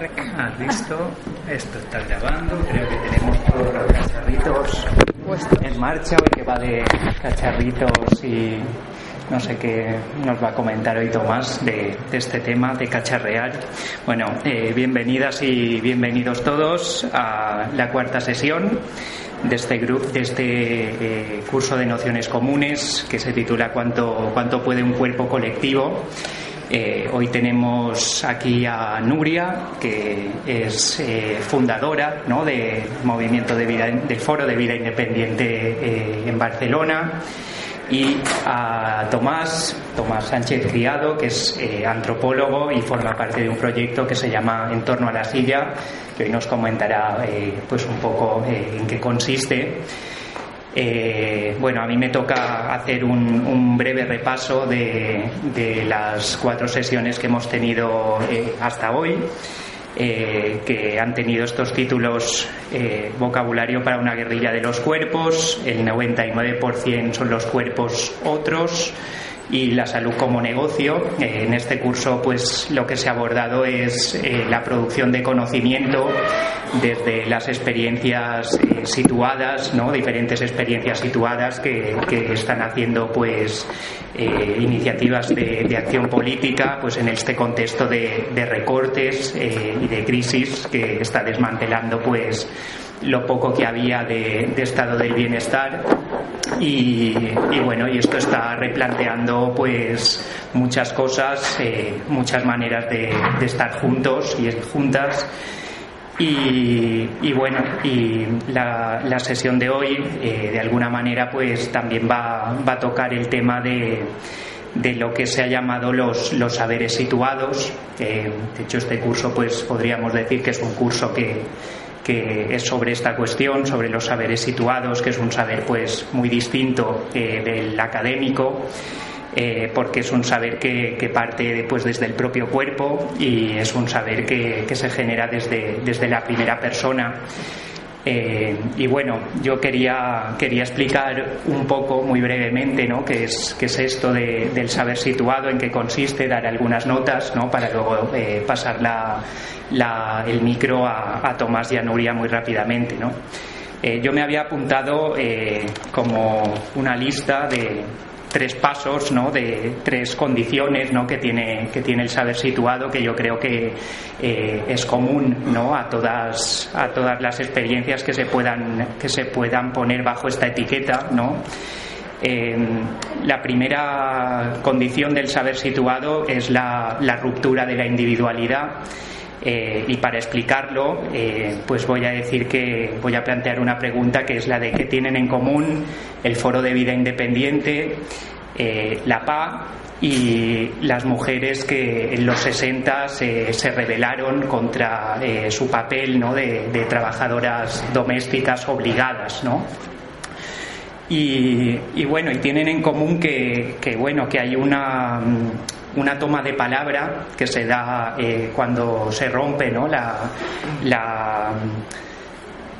Ah, listo. Esto está grabando. Creo que tenemos todos los cacharritos en marcha. Hoy que va de cacharritos y no sé qué nos va a comentar hoy Tomás de, este tema de cacharrear. Bueno, eh, bienvenidas y bienvenidos todos a la cuarta sesión de este grupo, de este eh, curso de nociones comunes que se titula ¿Cuánto, cuánto puede un cuerpo colectivo? Eh, hoy tenemos aquí a Nuria, que es eh, fundadora ¿no? del movimiento de vida, del Foro de Vida Independiente eh, en Barcelona, y a Tomás, Tomás Sánchez Criado, que es antropólogo y forma parte de un proyecto que se llama En torno a la silla, que hoy nos comentará pues un poco en qué consiste. Eh, bueno, a mí me toca hacer un, breve repaso de, las cuatro sesiones que hemos tenido eh, hasta hoy. Eh, que han tenido estos títulos vocabulario para una guerrilla de los cuerpos, el 99% son los cuerpos otros, y la salud como negocio. Eh, en este curso, pues lo que se ha abordado es eh, la producción de conocimiento desde las experiencias eh, situadas, ¿no? diferentes experiencias situadas que, están haciendo, pues iniciativas de, acción política, pues en este contexto de, recortes y de crisis que está desmantelando, pues lo poco que había de, estado del bienestar y, bueno y esto está replanteando pues muchas cosas eh, muchas maneras de, estar juntos y juntas y, bueno y la, sesión de hoy eh, de alguna manera pues también va, va a tocar el tema de de lo que se ha llamado los, los saberes situados. de hecho, este curso, pues podríamos decir que es un curso que, que es sobre esta cuestión, sobre los saberes situados, que es un saber pues muy distinto eh, del académico. Eh, porque es un saber que, parte pues, desde el propio cuerpo y es un saber que, se genera desde, desde la primera persona. Eh, y bueno, yo quería, quería explicar un poco, muy brevemente, ¿no? qué es, qué es esto del saber situado, en qué consiste, dar algunas notas, ¿no? para luego pasar la, el micro a, Tomás y a Nuria muy rápidamente. ¿no? Eh, yo me había apuntado eh, como una lista de tres pasos, ¿no? de tres condiciones ¿no? que, tiene, que tiene el saber situado, que yo creo que eh, es común ¿no? a, todas, a todas las experiencias que se puedan, que se puedan poner bajo esta etiqueta. ¿no? la primera condición del saber situado es la ruptura de la individualidad eh, y para explicarlo, eh, pues voy a decir que voy a plantear una pregunta que es la de qué tienen en común el Foro de Vida Independiente, eh, la PA y las mujeres que en los 60 se, se rebelaron contra su papel ¿no? de, trabajadoras domésticas obligadas, ¿no? Y, y, bueno, y tienen en común que, que bueno, que hay una una toma de palabra que se da eh, cuando se rompe ¿no? la, la,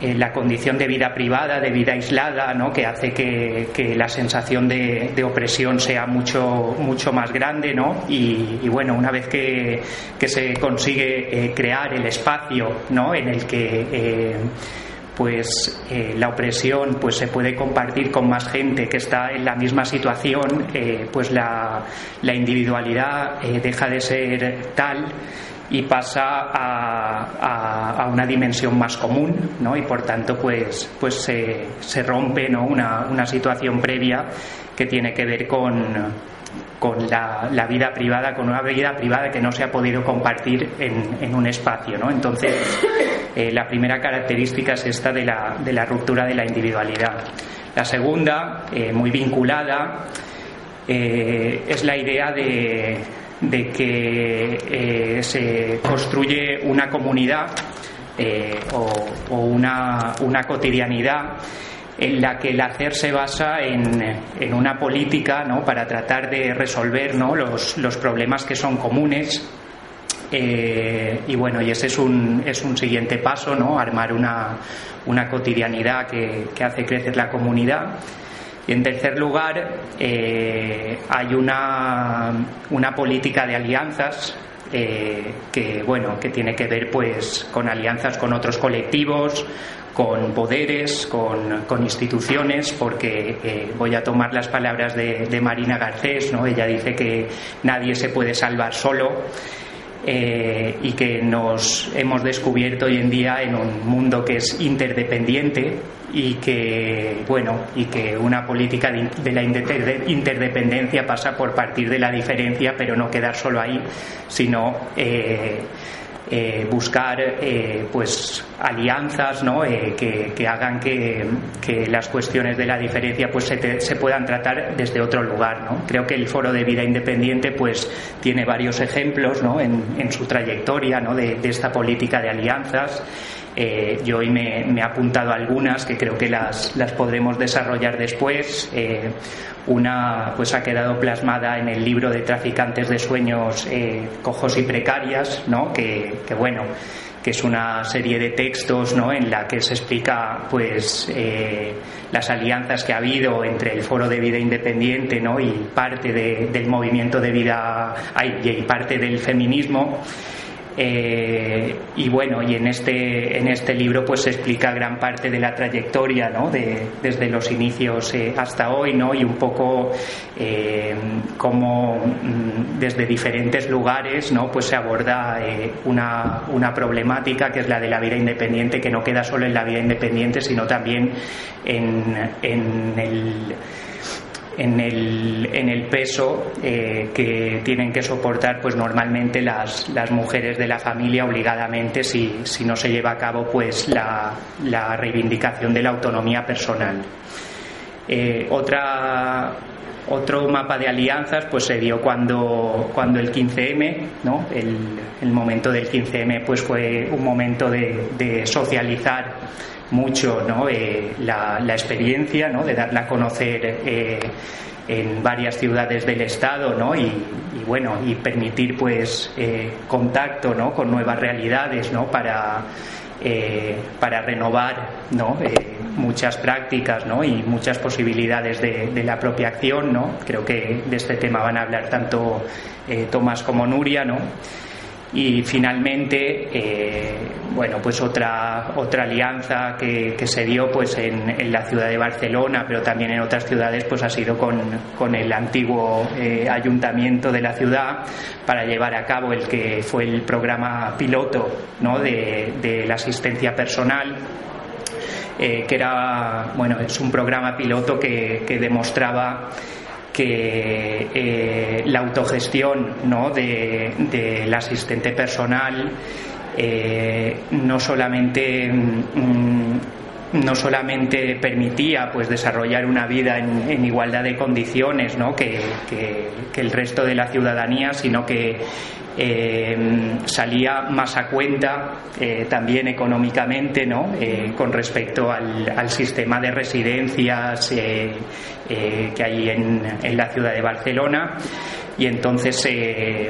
eh, la, condición de vida privada, de vida aislada, ¿no? que hace que, que la sensación de, de, opresión sea mucho, mucho más grande. ¿no? Y, bueno, una vez que, que se consigue eh, crear el espacio ¿no? en el que pues eh, la opresión pues se puede compartir con más gente que está en la misma situación, eh, pues la, individualidad eh, deja de ser tal y pasa a, una dimensión más común, ¿no? Y por tanto, pues, pues se, se rompe ¿no? una, una situación previa que tiene que ver con, con la, vida privada, con una vida privada que no se ha podido compartir en, un espacio. ¿no? Entonces, eh, la primera característica es esta de la, ruptura de la individualidad. La segunda, eh, muy vinculada, eh, es la idea de, que se construye una comunidad o, una cotidianidad en la que el hacer se basa en, una política ¿no? para tratar de resolver ¿no? los, los problemas que son comunes eh, y bueno, y ese es un, es un siguiente paso, ¿no? Armar una, una cotidianidad que, que, hace crecer la comunidad. Y en tercer lugar, eh, hay una, una política de alianzas eh, que bueno que tiene que ver pues con alianzas con otros colectivos con poderes, con, instituciones, porque eh, voy a tomar las palabras de, de Marina Garcés, ¿no? ella dice que nadie se puede salvar solo eh, y que nos hemos descubierto hoy en día en un mundo que es interdependiente y que bueno y que una política de, la interdependencia pasa por partir de la diferencia pero no quedar solo ahí sino eh, eh, buscar eh, pues alianzas. Eh, que, hagan que, las cuestiones de la diferencia pues se, puedan tratar desde otro lugar ¿no? creo que el foro de vida independiente pues tiene varios ejemplos ¿no? en, su trayectoria ¿no? de, esta política de alianzas yo hoy me, he apuntado algunas que creo que las, las podremos desarrollar después. Una pues ha quedado plasmada en el libro de Traficantes de Sueños eh, Cojos y Precarias, ¿no? que, bueno, que es una serie de textos ¿no? en la que se explica pues eh, las alianzas que ha habido entre el Foro de Vida Independiente ¿no? y parte del movimiento de vida y parte del feminismo eh, y bueno, y en este, en este libro pues se explica gran parte de la trayectoria, ¿no? De, desde los inicios eh, hasta hoy, ¿no? Y un poco eh, cómo mm, desde diferentes lugares, ¿no? Pues se aborda una, una problemática que es la de la vida independiente, que no queda solo en la vida independiente, sino también en, en el en el, en el peso eh, que tienen que soportar pues normalmente las, las mujeres de la familia obligadamente si, si no se lleva a cabo pues la, la reivindicación de la autonomía personal. Eh, otra, otro mapa de alianzas pues se dio cuando, cuando el 15M, ¿no? el, el momento del 15M pues fue un momento de, de socializar mucho ¿no? Eh, la, experiencia ¿no? de darla a conocer eh, en varias ciudades del estado ¿no? y, bueno y permitir pues eh, contacto ¿no? con nuevas realidades ¿no? para para renovar ¿no? muchas prácticas ¿no? y muchas posibilidades de, la propia acción ¿no? creo que de este tema van a hablar tanto Tomás como Nuria. Y finalmente eh, bueno pues otra otra alianza que, se dio pues en, la ciudad de Barcelona pero también en otras ciudades pues ha sido con, con el antiguo eh, ayuntamiento de la ciudad para llevar a cabo el que fue el programa piloto ¿no? de, la asistencia personal eh, que era bueno es un programa piloto que, que demostraba que eh, la autogestión ¿no? de, del asistente personal eh, no solamente mm, no solamente permitía pues desarrollar una vida en, igualdad de condiciones ¿no? que, el resto de la ciudadanía sino que eh, salía más a cuenta eh, también económicamente ¿no? Eh, con respecto al, sistema de residencias que hay en, la ciudad de Barcelona y entonces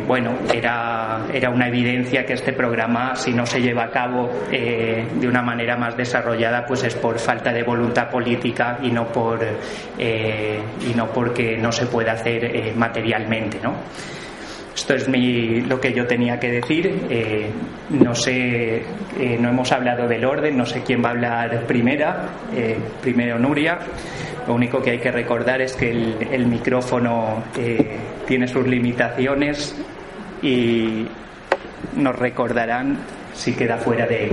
bueno era, era una evidencia que este programa si no se lleva a cabo de una manera más desarrollada pues es por falta de voluntad política y no por y no porque no se pueda hacer materialmente ¿no? Esto es lo que yo tenía que decir. Eh, no sé, eh, no hemos hablado del orden, no sé quién va a hablar primera, eh, primero Nuria. Lo único que hay que recordar es que el, micrófono tiene sus limitaciones y nos recordarán si queda fuera de,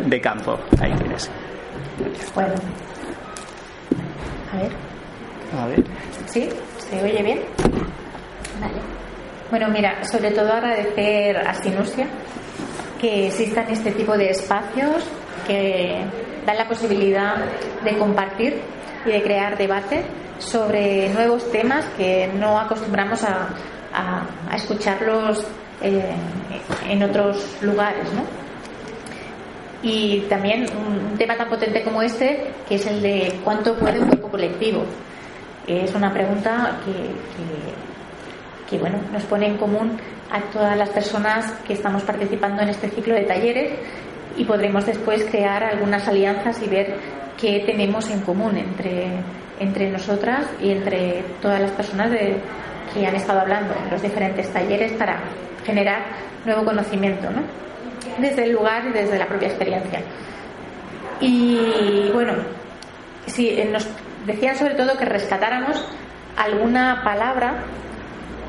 de campo. Ahí tienes. Bueno, a ver. A ver. ¿Sí? ¿Se oye bien? Vale. Bueno, mira, sobre todo agradecer a Sinusia que existan este tipo de espacios que dan la posibilidad de compartir y de crear debate sobre nuevos temas que no acostumbramos a, escucharlos eh, en otros lugares, ¿no? Y también un tema tan potente como este, que es el de cuánto puede un cuerpo colectivo. Es una pregunta que que bueno, nos pone en común a todas las personas que estamos participando en este ciclo de talleres y podremos después crear algunas alianzas y ver qué tenemos en común entre, entre nosotras y entre todas las personas de, que han estado hablando en los diferentes talleres para generar nuevo conocimiento, ¿no? desde el lugar y desde la propia experiencia. Y bueno, si nos decían sobre todo que rescatáramos alguna palabra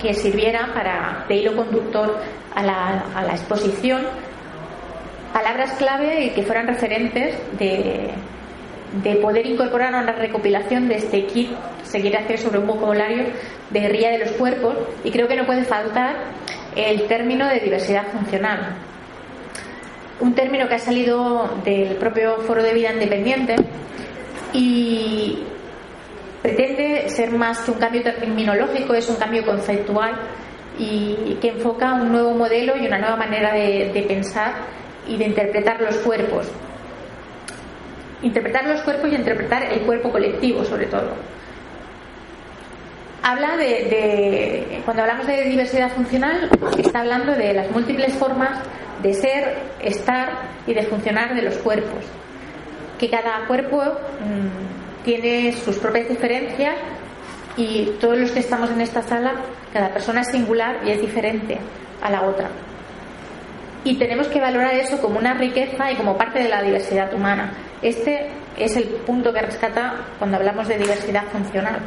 que sirviera para de hilo conductor a la, a la exposición, palabras clave y que fueran referentes de, de poder incorporar a una recopilación de este kit se quiere hacer sobre un vocabulario de guerrilla de los cuerpos y creo que no puede faltar el término de diversidad funcional. Un término que ha salido del propio Foro de Vida Independiente y pretende ser más que un cambio terminológico, es un cambio conceptual y que enfoca un nuevo modelo y una nueva manera de, de pensar y de interpretar los cuerpos interpretar los cuerpos y interpretar el cuerpo colectivo sobre todo. Habla de, cuando hablamos de diversidad funcional, está hablando de las múltiples formas de ser, estar y de funcionar de los cuerpos. Que cada cuerpo mm, tiene sus propias diferencias y todos los que estamos en esta sala, cada persona es singular y es diferente a la otra. Y tenemos que valorar eso como una riqueza y como parte de la diversidad humana. Este es el punto que rescata cuando hablamos de diversidad funcional.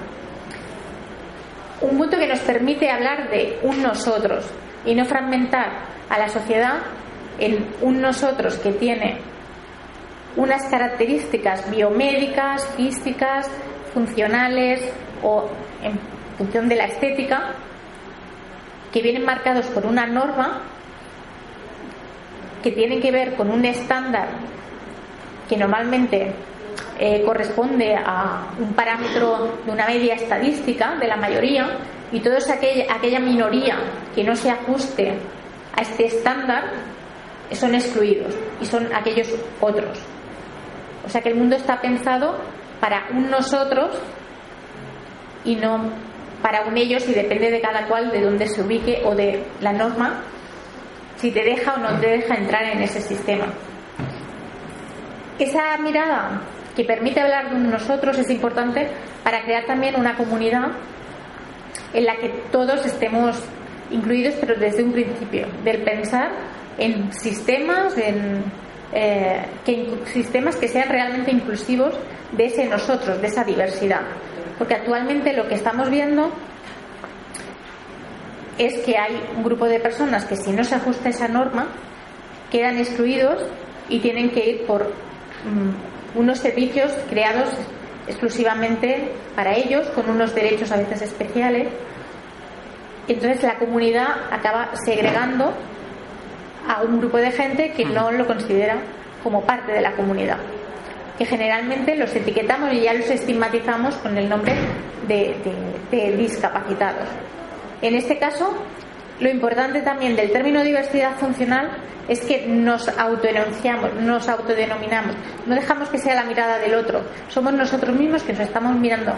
Un punto que nos permite hablar de un nosotros y no fragmentar a la sociedad en un nosotros que tiene unas características biomédicas, físicas, funcionales o en función de la estética que vienen marcados por una norma que tienen que ver con un estándar que normalmente eh, corresponde a un parámetro de una media estadística de la mayoría y toda aquella, aquella minoría que no se ajuste a este estándar son excluidos y son aquellos otros. O sea que el mundo está pensado para un nosotros y no para un ellos y depende de cada cual de dónde se ubique o de la norma si te deja o no te deja entrar en ese sistema esa mirada que permite hablar de nosotros es importante para crear también una comunidad en la que todos estemos incluidos, pero desde un principio, del pensar en sistemas, en eh, sistemas que sean realmente inclusivos de ese nosotros, de esa diversidad. Porque actualmente lo que estamos viendo es que hay un grupo de personas que si no se ajusta esa norma quedan excluidos y tienen que ir por Mm, unos servicios creados exclusivamente para ellos, con unos derechos a veces especiales. Entonces la comunidad acaba segregando a un grupo de gente que no lo considera como parte de la comunidad. Que generalmente los etiquetamos y ya los estigmatizamos con el nombre de, de discapacitados. En este caso, lo importante también del término diversidad funcional es que nos autoenunciamos, nos autodenominamos, no dejamos que sea la mirada del otro, somos nosotros mismos que nos estamos mirando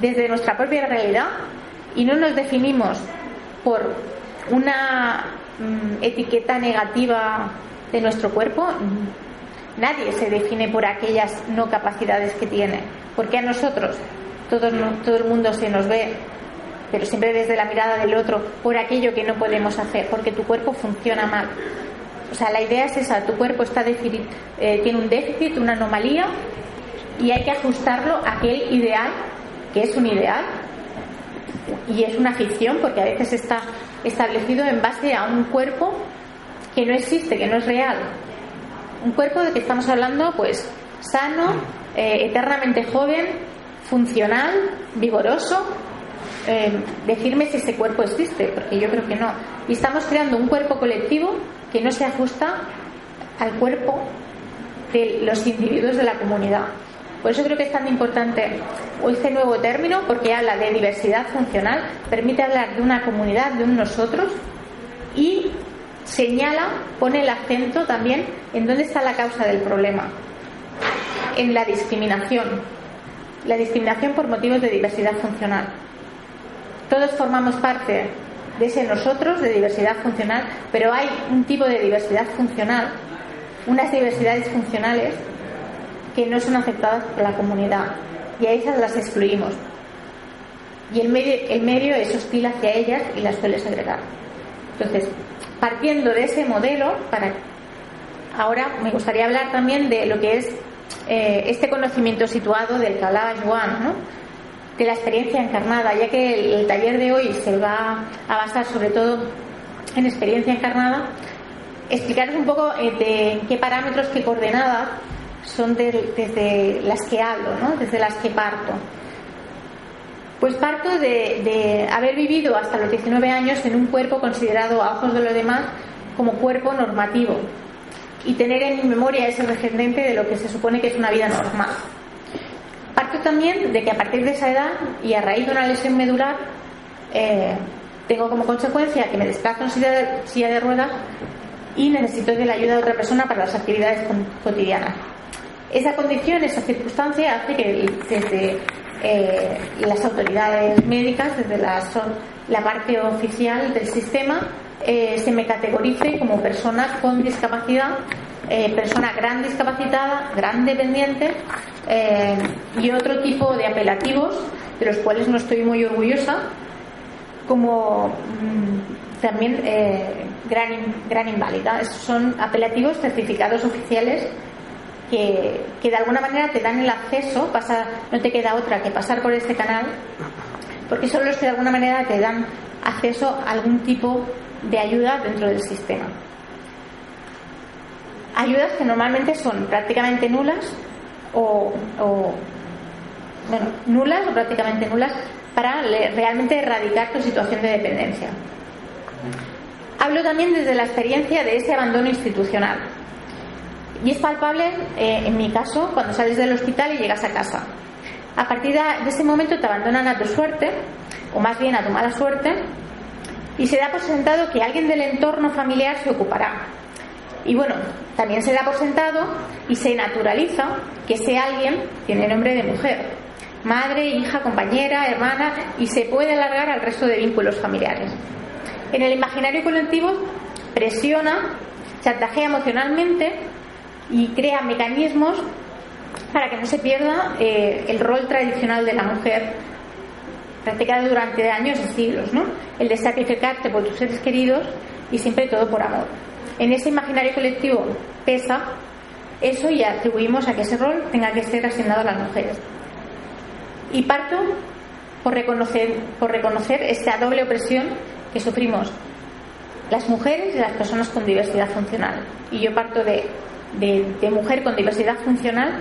desde nuestra propia realidad y no nos definimos por una mm, etiqueta negativa de nuestro cuerpo. Nadie se define por aquellas no capacidades que tiene, porque a nosotros todo, todo el mundo se nos ve pero siempre desde la mirada del otro, por aquello que no podemos hacer, porque tu cuerpo funciona mal. O sea, la idea es esa, tu cuerpo está eh, tiene un déficit, una anomalía, y hay que ajustarlo a aquel ideal, que es un ideal, y es una ficción, porque a veces está establecido en base a un cuerpo que no existe, que no es real. Un cuerpo de que estamos hablando, pues, sano, eh, eternamente joven, funcional, vigoroso, eh, decirme si ese cuerpo existe, porque yo creo que no. Y estamos creando un cuerpo colectivo que no se ajusta al cuerpo de los individuos de la comunidad. Por eso creo que es tan importante este nuevo término, porque habla de diversidad funcional, permite hablar de una comunidad, de un nosotros, y señala, pone el acento también en dónde está la causa del problema, en la discriminación, la discriminación por motivos de diversidad funcional. Todos formamos parte de ese nosotros de diversidad funcional, pero hay un tipo de diversidad funcional, unas diversidades funcionales que no son aceptadas por la comunidad y a esas las excluimos. Y el medio, medio es hostil hacia ellas y las suele segregar. Entonces, partiendo de ese modelo, para ahora me gustaría hablar también de lo que es eh, este conocimiento situado del hablaba Joan, ¿no? De la experiencia encarnada, ya que el, taller de hoy se va a basar sobre todo en experiencia encarnada, explicaros un poco eh, de qué parámetros, qué coordenadas son desde las que hablo, ¿no? desde las que parto. Pues parto de, haber vivido hasta los 19 años en un cuerpo considerado a ojos de los demás como cuerpo normativo y tener en mi memoria ese referente de lo que se supone que es una vida normal. También de que a partir de esa edad y a raíz de una lesión medular eh, tengo como consecuencia que me desplazo en silla de, ruedas y necesito de la ayuda de otra persona para las actividades cotidianas. Esa condición, esa circunstancia hace que desde eh, las autoridades médicas, desde la, la parte oficial del sistema, eh, se me categorice como persona con discapacidad, eh, persona gran discapacitada, gran dependiente eh, y otro tipo de apelativos de los cuales no estoy muy orgullosa, como mm, también gran, gran inválida. Son apelativos certificados oficiales que, que, de alguna manera te dan el acceso, pasa, no te queda otra que pasar por este canal, porque son los que de alguna manera te dan acceso a algún tipo de ayuda dentro del sistema. Ayudas que normalmente son prácticamente nulas o, nulas o prácticamente nulas para realmente erradicar tu situación de dependencia. Hablo también desde la experiencia de ese abandono institucional. Y es palpable, eh, en mi caso, cuando sales del hospital y llegas a casa. A partir de ese momento te abandonan a tu suerte, o más bien a tu mala suerte, y se da por sentado que alguien del entorno familiar se ocupará. Y bueno, también se da por sentado y se naturaliza que ese alguien tiene nombre de mujer, madre, hija, compañera, hermana y se puede alargar al resto de vínculos familiares. En el imaginario colectivo presiona, chantajea emocionalmente y crea mecanismos para que no se pierda eh, el rol tradicional de la mujer practicado durante años y siglos, ¿no? El de sacrificarte por tus seres queridos y siempre todo por amor. En ese imaginario colectivo pesa eso y atribuimos a que ese rol tenga que ser asignado a las mujeres. Y parto por reconocer, por reconocer esta doble opresión que sufrimos las mujeres y las personas con diversidad funcional. Y yo parto de, mujer con diversidad funcional.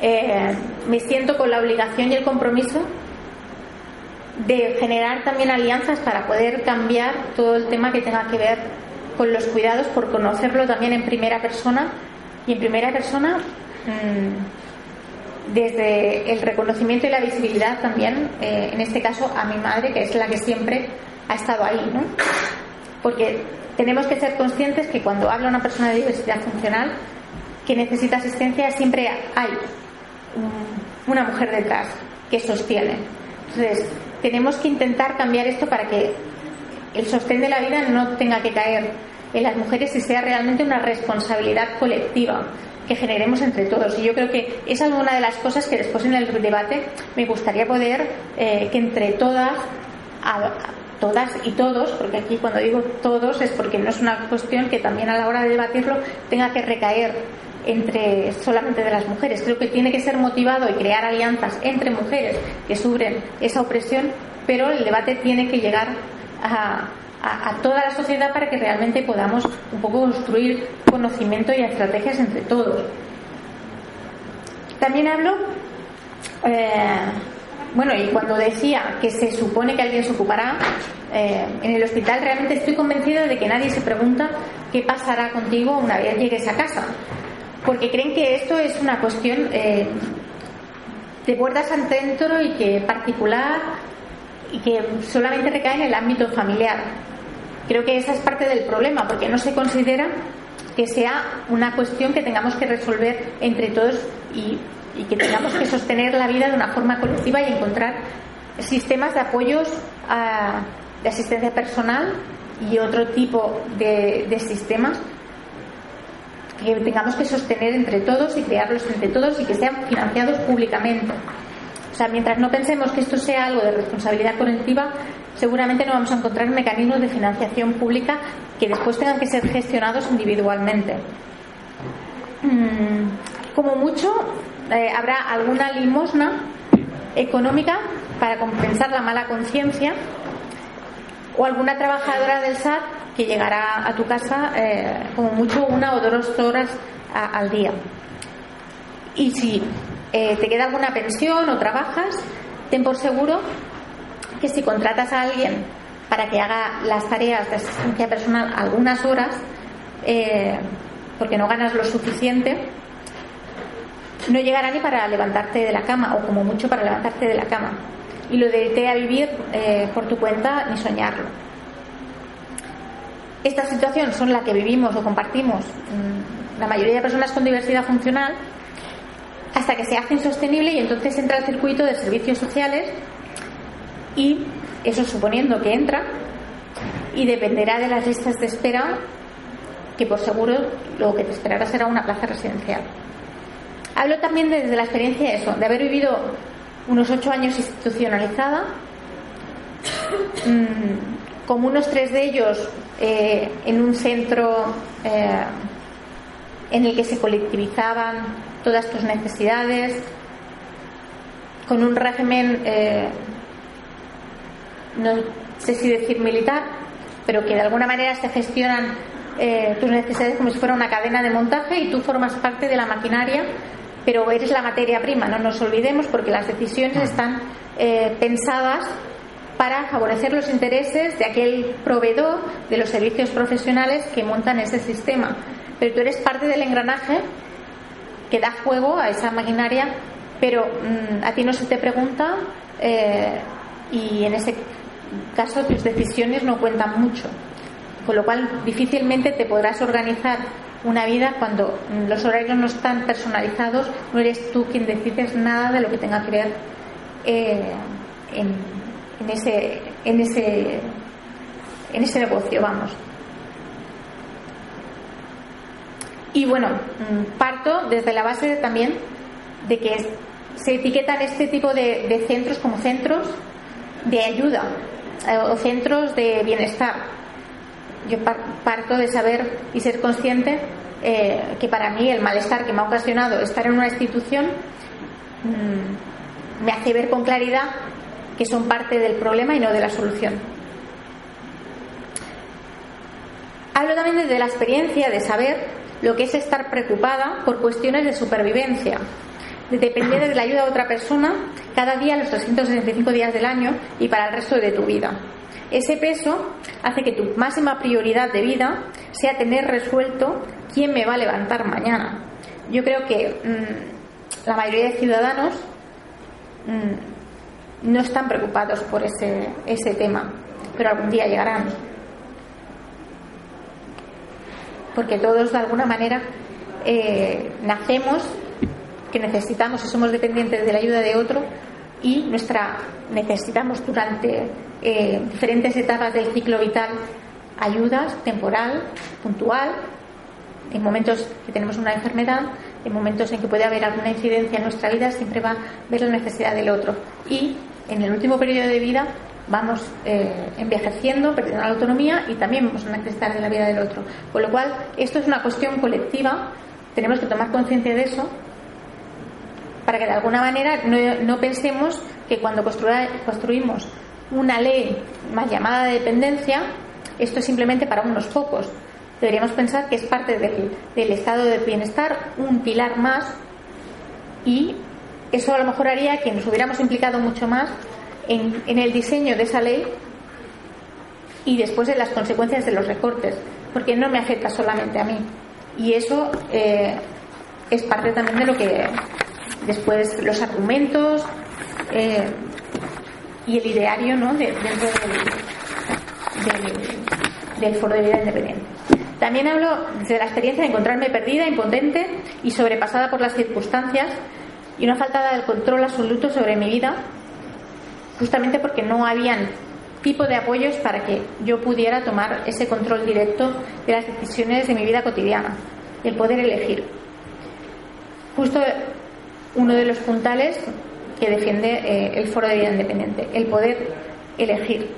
Eh, me siento con la obligación y el compromiso de generar también alianzas para poder cambiar todo el tema que tenga que ver con los cuidados, por conocerlo también en primera persona y en primera persona mm, desde el reconocimiento y la visibilidad también, eh, en este caso a mi madre, que es la que siempre ha estado ahí, ¿no? Porque tenemos que ser conscientes que cuando habla una persona de diversidad funcional que necesita asistencia, siempre hay una mujer detrás que sostiene. Entonces, tenemos que intentar cambiar esto para que el sostén de la vida no tenga que caer en las mujeres y sea realmente una responsabilidad colectiva que generemos entre todos. Y yo creo que es una de las cosas que después en el debate me gustaría poder eh, que entre todas, todas y todos, porque aquí cuando digo todos es porque no es una cuestión que también a la hora de debatirlo tenga que recaer entre solamente de las mujeres. Creo que tiene que ser motivado y crear alianzas entre mujeres que sufren esa opresión, pero el debate tiene que llegar a, toda la sociedad para que realmente podamos un poco construir conocimiento y estrategias entre todos. También hablo, eh, bueno, y cuando decía que se supone que alguien se ocupará, eh, en el hospital realmente estoy convencida de que nadie se pregunta qué pasará contigo una vez llegues a casa porque creen que esto es una cuestión eh, de puertas dentro y que particular y que solamente recae en el ámbito familiar. Creo que esa es parte del problema, porque no se considera que sea una cuestión que tengamos que resolver entre todos y, que tengamos que sostener la vida de una forma colectiva y encontrar sistemas de apoyos de asistencia personal y otro tipo de sistemas que tengamos que sostener entre todos y crearlos entre todos y que sean financiados públicamente. Sea, mientras no pensemos que esto sea algo de responsabilidad colectiva, seguramente no vamos a encontrar mecanismos de financiación pública que después tengan que ser gestionados individualmente. Mm, como mucho, eh, habrá alguna limosna económica para compensar la mala conciencia o alguna trabajadora del SAT que llegará a tu casa eh, como mucho una o dos horas al día. Y si eh, te queda alguna pensión o trabajas, ten por seguro que si contratas a alguien para que haga las tareas de asistencia personal algunas horas, eh, porque no ganas lo suficiente, no llegará ni para levantarte de la cama, o como mucho para levantarte de la cama. Y lo de a vivir eh, por tu cuenta, ni soñarlo. Esta situación son la que vivimos o compartimos mm, la mayoría de personas con diversidad funcional hasta que se hace insostenible y entonces entra el circuito de servicios sociales y eso suponiendo que entra y dependerá de las listas de espera que por seguro lo que te esperará será una plaza residencial. Hablo también desde la experiencia de eso, de haber vivido unos ocho años institucionalizada, mm, como unos tres de ellos eh, en un centro eh, en el que se colectivizaban todas tus necesidades, con un régimen, eh, no sé si decir militar, pero que de alguna manera se gestionan eh, tus necesidades como si fuera una cadena de montaje y tú formas parte de la maquinaria, pero eres la materia prima, no nos olvidemos porque las decisiones están eh, pensadas para favorecer los intereses de aquel proveedor de los servicios profesionales que montan ese sistema. Pero tú eres parte del engranaje que da juego a esa maquinaria, pero mm, a ti no se te pregunta eh, y en ese caso tus decisiones no cuentan mucho. Con lo cual difícilmente te podrás organizar una vida cuando mm, los horarios no están personalizados, no eres tú quien decides nada de lo que tenga que ver eh, en, ese, en, ese, en ese negocio, vamos. Y bueno, mm, parto desde la base también de que se etiquetan este tipo de, centros como centros de ayuda eh, o centros de bienestar. Yo parto de saber y ser consciente eh, que para mí el malestar que me ha ocasionado estar en una institución mm, me hace ver con claridad que son parte del problema y no de la solución. Hablo también desde la experiencia de saber lo que es estar preocupada por cuestiones de supervivencia, de depender de la ayuda de otra persona cada día los 365 días del año y para el resto de tu vida. Ese peso hace que tu máxima prioridad de vida sea tener resuelto quién me va a levantar mañana. Yo creo que mm, la mayoría de ciudadanos mm, no están preocupados por ese, ese tema, pero algún día llegarán. Porque todos de alguna manera eh, nacemos que necesitamos y somos dependientes de la ayuda de otro y nuestra necesitamos durante eh, diferentes etapas del ciclo vital ayudas temporal, puntual, en momentos que tenemos una enfermedad, en momentos en que puede haber alguna incidencia en nuestra vida, siempre va a ver la necesidad del otro. Y en el último periodo de vida vamos eh, envejeciendo, perdiendo la autonomía y también vamos a necesitar de la vida del otro. Con lo cual, esto es una cuestión colectiva, tenemos que tomar conciencia de eso para que de alguna manera no, pensemos que cuando construimos una ley más llamada de dependencia, esto es simplemente para unos pocos. Deberíamos pensar que es parte del, del estado de bienestar, un pilar más, y eso a lo mejor haría que nos hubiéramos implicado mucho más en, el diseño de esa ley y después en las consecuencias de los recortes, porque no me afecta solamente a mí. Y eso eh, es parte también de lo que después los argumentos eh, y el ideario ¿no? dentro del, del, Foro de Vida Independiente. También hablo de la experiencia de encontrarme perdida, impotente y sobrepasada por las circunstancias y una falta de control absoluto sobre mi vida justamente porque no habían tipo de apoyos para que yo pudiera tomar ese control directo de las decisiones de mi vida cotidiana, el poder elegir. Justo uno de los puntales que defiende eh, el foro de vida independiente, el poder elegir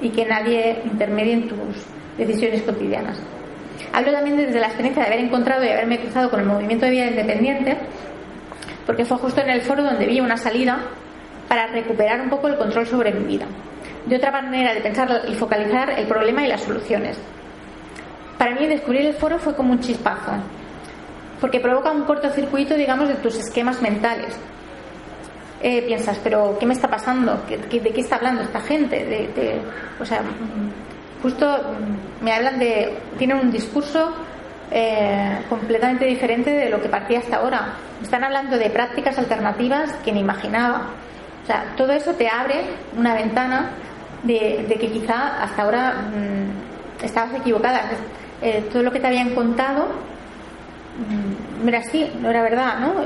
y que nadie intermedie en tus decisiones cotidianas. Hablo también desde la experiencia de haber encontrado y haberme cruzado con el movimiento de vida independiente, porque fue justo en el foro donde vi una salida para recuperar un poco el control sobre mi vida. De otra manera de pensar y focalizar el problema y las soluciones. Para mí descubrir el foro fue como un chispazo, porque provoca un cortocircuito, digamos, de tus esquemas mentales. Eh, piensas, pero ¿qué me está pasando? ¿De qué está hablando esta gente? O sea, justo me hablan de, tienen un discurso eh, completamente diferente de lo que partía hasta ahora. Están hablando de prácticas alternativas que ni imaginaba. O sea, todo eso te abre una ventana de, que quizá hasta ahora mm, estabas equivocada. Eh, todo lo que te habían contado mm, no era así, no era verdad, ¿no?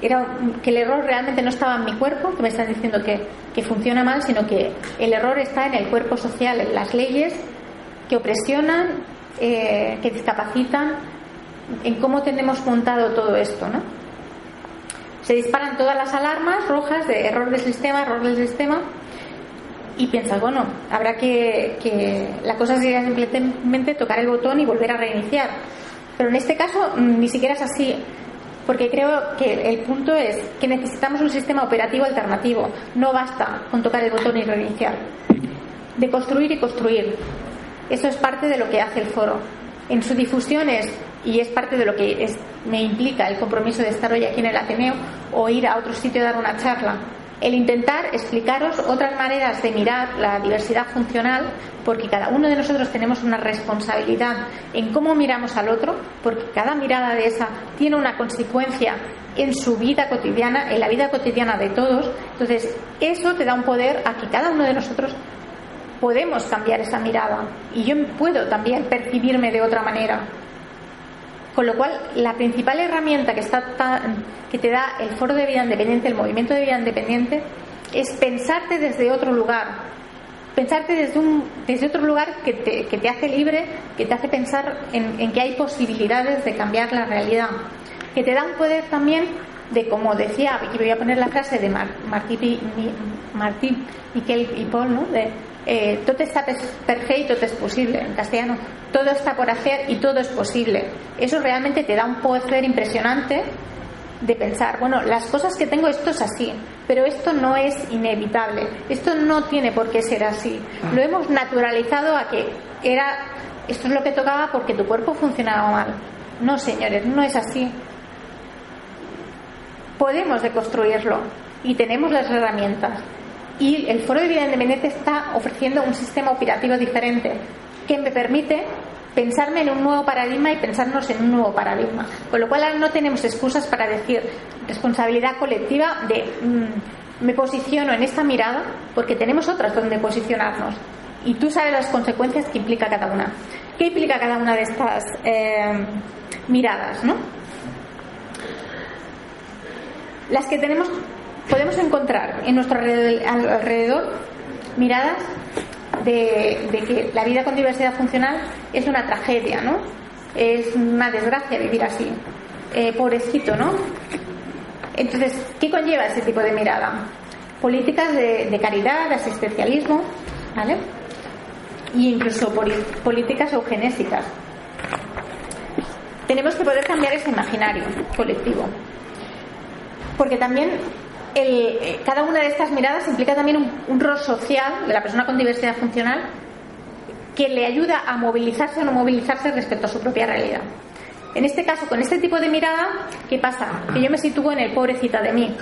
Era que el error realmente no estaba en mi cuerpo, que me están diciendo que, que funciona mal, sino que el error está en el cuerpo social, en las leyes que opresionan, eh, que discapacitan, en cómo tenemos montado todo esto, ¿no? Se disparan todas las alarmas rojas de error del sistema, error del sistema, y piensas, bueno, habrá que, que la cosa sería simplemente tocar el botón y volver a reiniciar. Pero en este caso mm, ni siquiera es así porque creo que el punto es que necesitamos un sistema operativo alternativo. No basta con tocar el botón y reiniciar. De construir y construir. Eso es parte de lo que hace el foro. En su difusión es, y es parte de lo que me implica el compromiso de estar hoy aquí en el Ateneo o ir a otro sitio a dar una charla el intentar explicaros otras maneras de mirar la diversidad funcional, porque cada uno de nosotros tenemos una responsabilidad en cómo miramos al otro, porque cada mirada de esa tiene una consecuencia en su vida cotidiana, en la vida cotidiana de todos. Entonces, eso te da un poder a que cada uno de nosotros podemos cambiar esa mirada y yo puedo también percibirme de otra manera. Con lo cual, la principal herramienta que, está que te da el foro de vida independiente, el movimiento de vida independiente, es pensarte desde otro lugar. Pensarte desde, un, desde otro lugar que te, que te hace libre, que te hace pensar en, que hay posibilidades de cambiar la realidad. Que te da un poder también de, como decía, y voy a poner la frase de Martí, Martí Miquel y Paul, ¿no? de eh, todo está perfecto, todo es posible, en castellano, todo está por hacer y todo es posible. Eso realmente te da un poder impresionante de pensar, bueno, las cosas que tengo, esto es así, pero esto no es inevitable, esto no tiene por qué ser así. Lo hemos naturalizado a que era, esto es lo que tocaba porque tu cuerpo funcionaba mal. No, señores, no es así. Podemos deconstruirlo y tenemos las herramientas y el Foro de Vida Independiente está ofreciendo un sistema operativo diferente que me permite pensarme en un nuevo paradigma y pensarnos en un nuevo paradigma. Con lo cual no tenemos excusas para decir responsabilidad colectiva de mm, me posiciono en esta mirada porque tenemos otras donde posicionarnos. Y tú sabes las consecuencias que implica cada una. ¿Qué implica cada una de estas eh, miradas? ¿no? Las que tenemos podemos encontrar en nuestro alrededor miradas de, que la vida con diversidad funcional es una tragedia, ¿no? Es una desgracia vivir así. Eh, pobrecito, ¿no? Entonces, ¿qué conlleva ese tipo de mirada? Políticas de, caridad, de asistencialismo, ¿vale? Y incluso políticas eugenésicas. Tenemos que poder cambiar ese imaginario colectivo. Porque también eh, cada una de estas miradas implica también un, rol social de la persona con diversidad funcional que le ayuda a movilizarse o no movilizarse respecto a su propia realidad. En este caso, con este tipo de mirada, ¿qué pasa? Que yo me sitúo en el pobrecita de mí.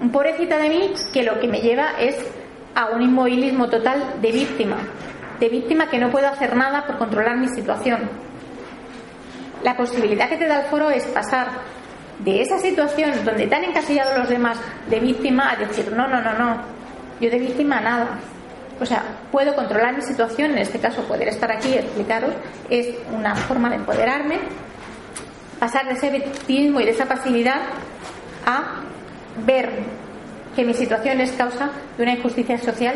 Un pobrecita de mí que lo que me lleva es a un inmovilismo total de víctima, de víctima que no puedo hacer nada por controlar mi situación. La posibilidad que te da el foro es pasar de esa situación donde están encasillados los demás de víctima a decir, no, no, no, no, yo de víctima nada. O sea, puedo controlar mi situación, en este caso poder estar aquí y explicaros, es una forma de empoderarme, pasar de ese victimismo y de esa pasividad a ver que mi situación es causa de una injusticia social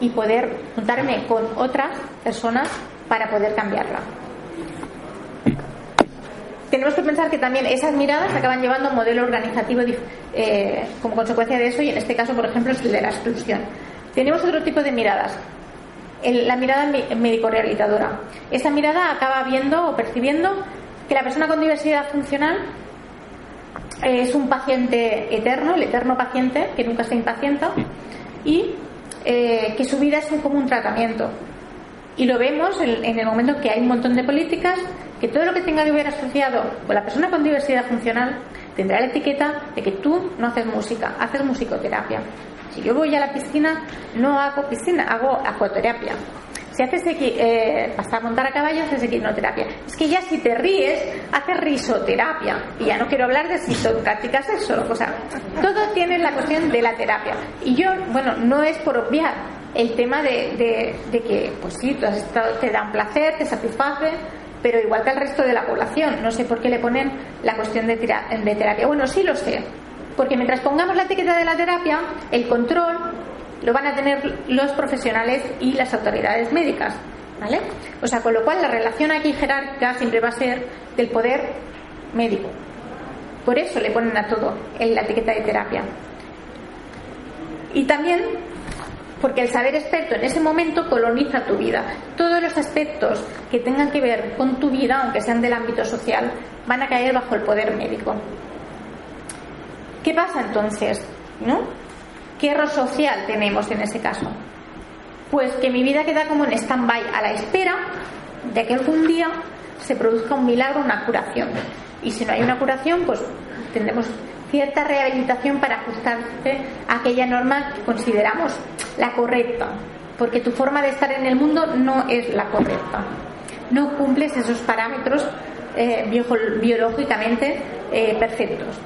y poder juntarme con otras personas para poder cambiarla. Tenemos que pensar que también esas miradas acaban llevando a un modelo organizativo eh, como consecuencia de eso y en este caso, por ejemplo, es el de la exclusión. Tenemos otro tipo de miradas. la mirada médico-rehabilitadora. Esta mirada acaba viendo o percibiendo que la persona con diversidad funcional es un paciente eterno, el eterno paciente que nunca se impacienta y eh, que su vida es como un tratamiento. Y lo vemos en, el momento que hay un montón de políticas que todo lo que tenga que ver asociado con la persona con diversidad funcional tendrá la etiqueta de que tú no haces música, haces musicoterapia. Si yo voy a la piscina, no hago piscina, hago acuaterapia. Si haces eh, a montar a caballo, haces equinoterapia. Es que ya si te ríes, haces risoterapia. Y ya no quiero hablar de si practicas eso. O sea, todo tiene la cuestión de la terapia. Y yo, bueno, no es por obviar el tema de, que, pues sí, te dan placer, te satisface, pero igual que al resto de la población. No sé por qué le ponen la cuestión de, de terapia. Bueno, sí lo sé. Porque mientras pongamos la etiqueta de la terapia, el control lo van a tener los profesionales y las autoridades médicas. ¿Vale? O sea, con lo cual la relación aquí jerárquica siempre va a ser del poder médico. Por eso le ponen a todo en la etiqueta de terapia. Y también porque el saber experto en ese momento coloniza tu vida. Todos los aspectos que tengan que ver con tu vida, aunque sean del ámbito social, van a caer bajo el poder médico. ¿Qué pasa entonces? ¿No? ¿Qué error social tenemos en ese caso? Pues que mi vida queda como en stand-by a la espera de que algún día se produzca un milagro, una curación. Y si no hay una curación, pues tendremos cierta rehabilitación para ajustarse a aquella norma que consideramos la correcta, porque tu forma de estar en el mundo no es la correcta. No cumples esos parámetros eh, biológicamente eh, perfectos.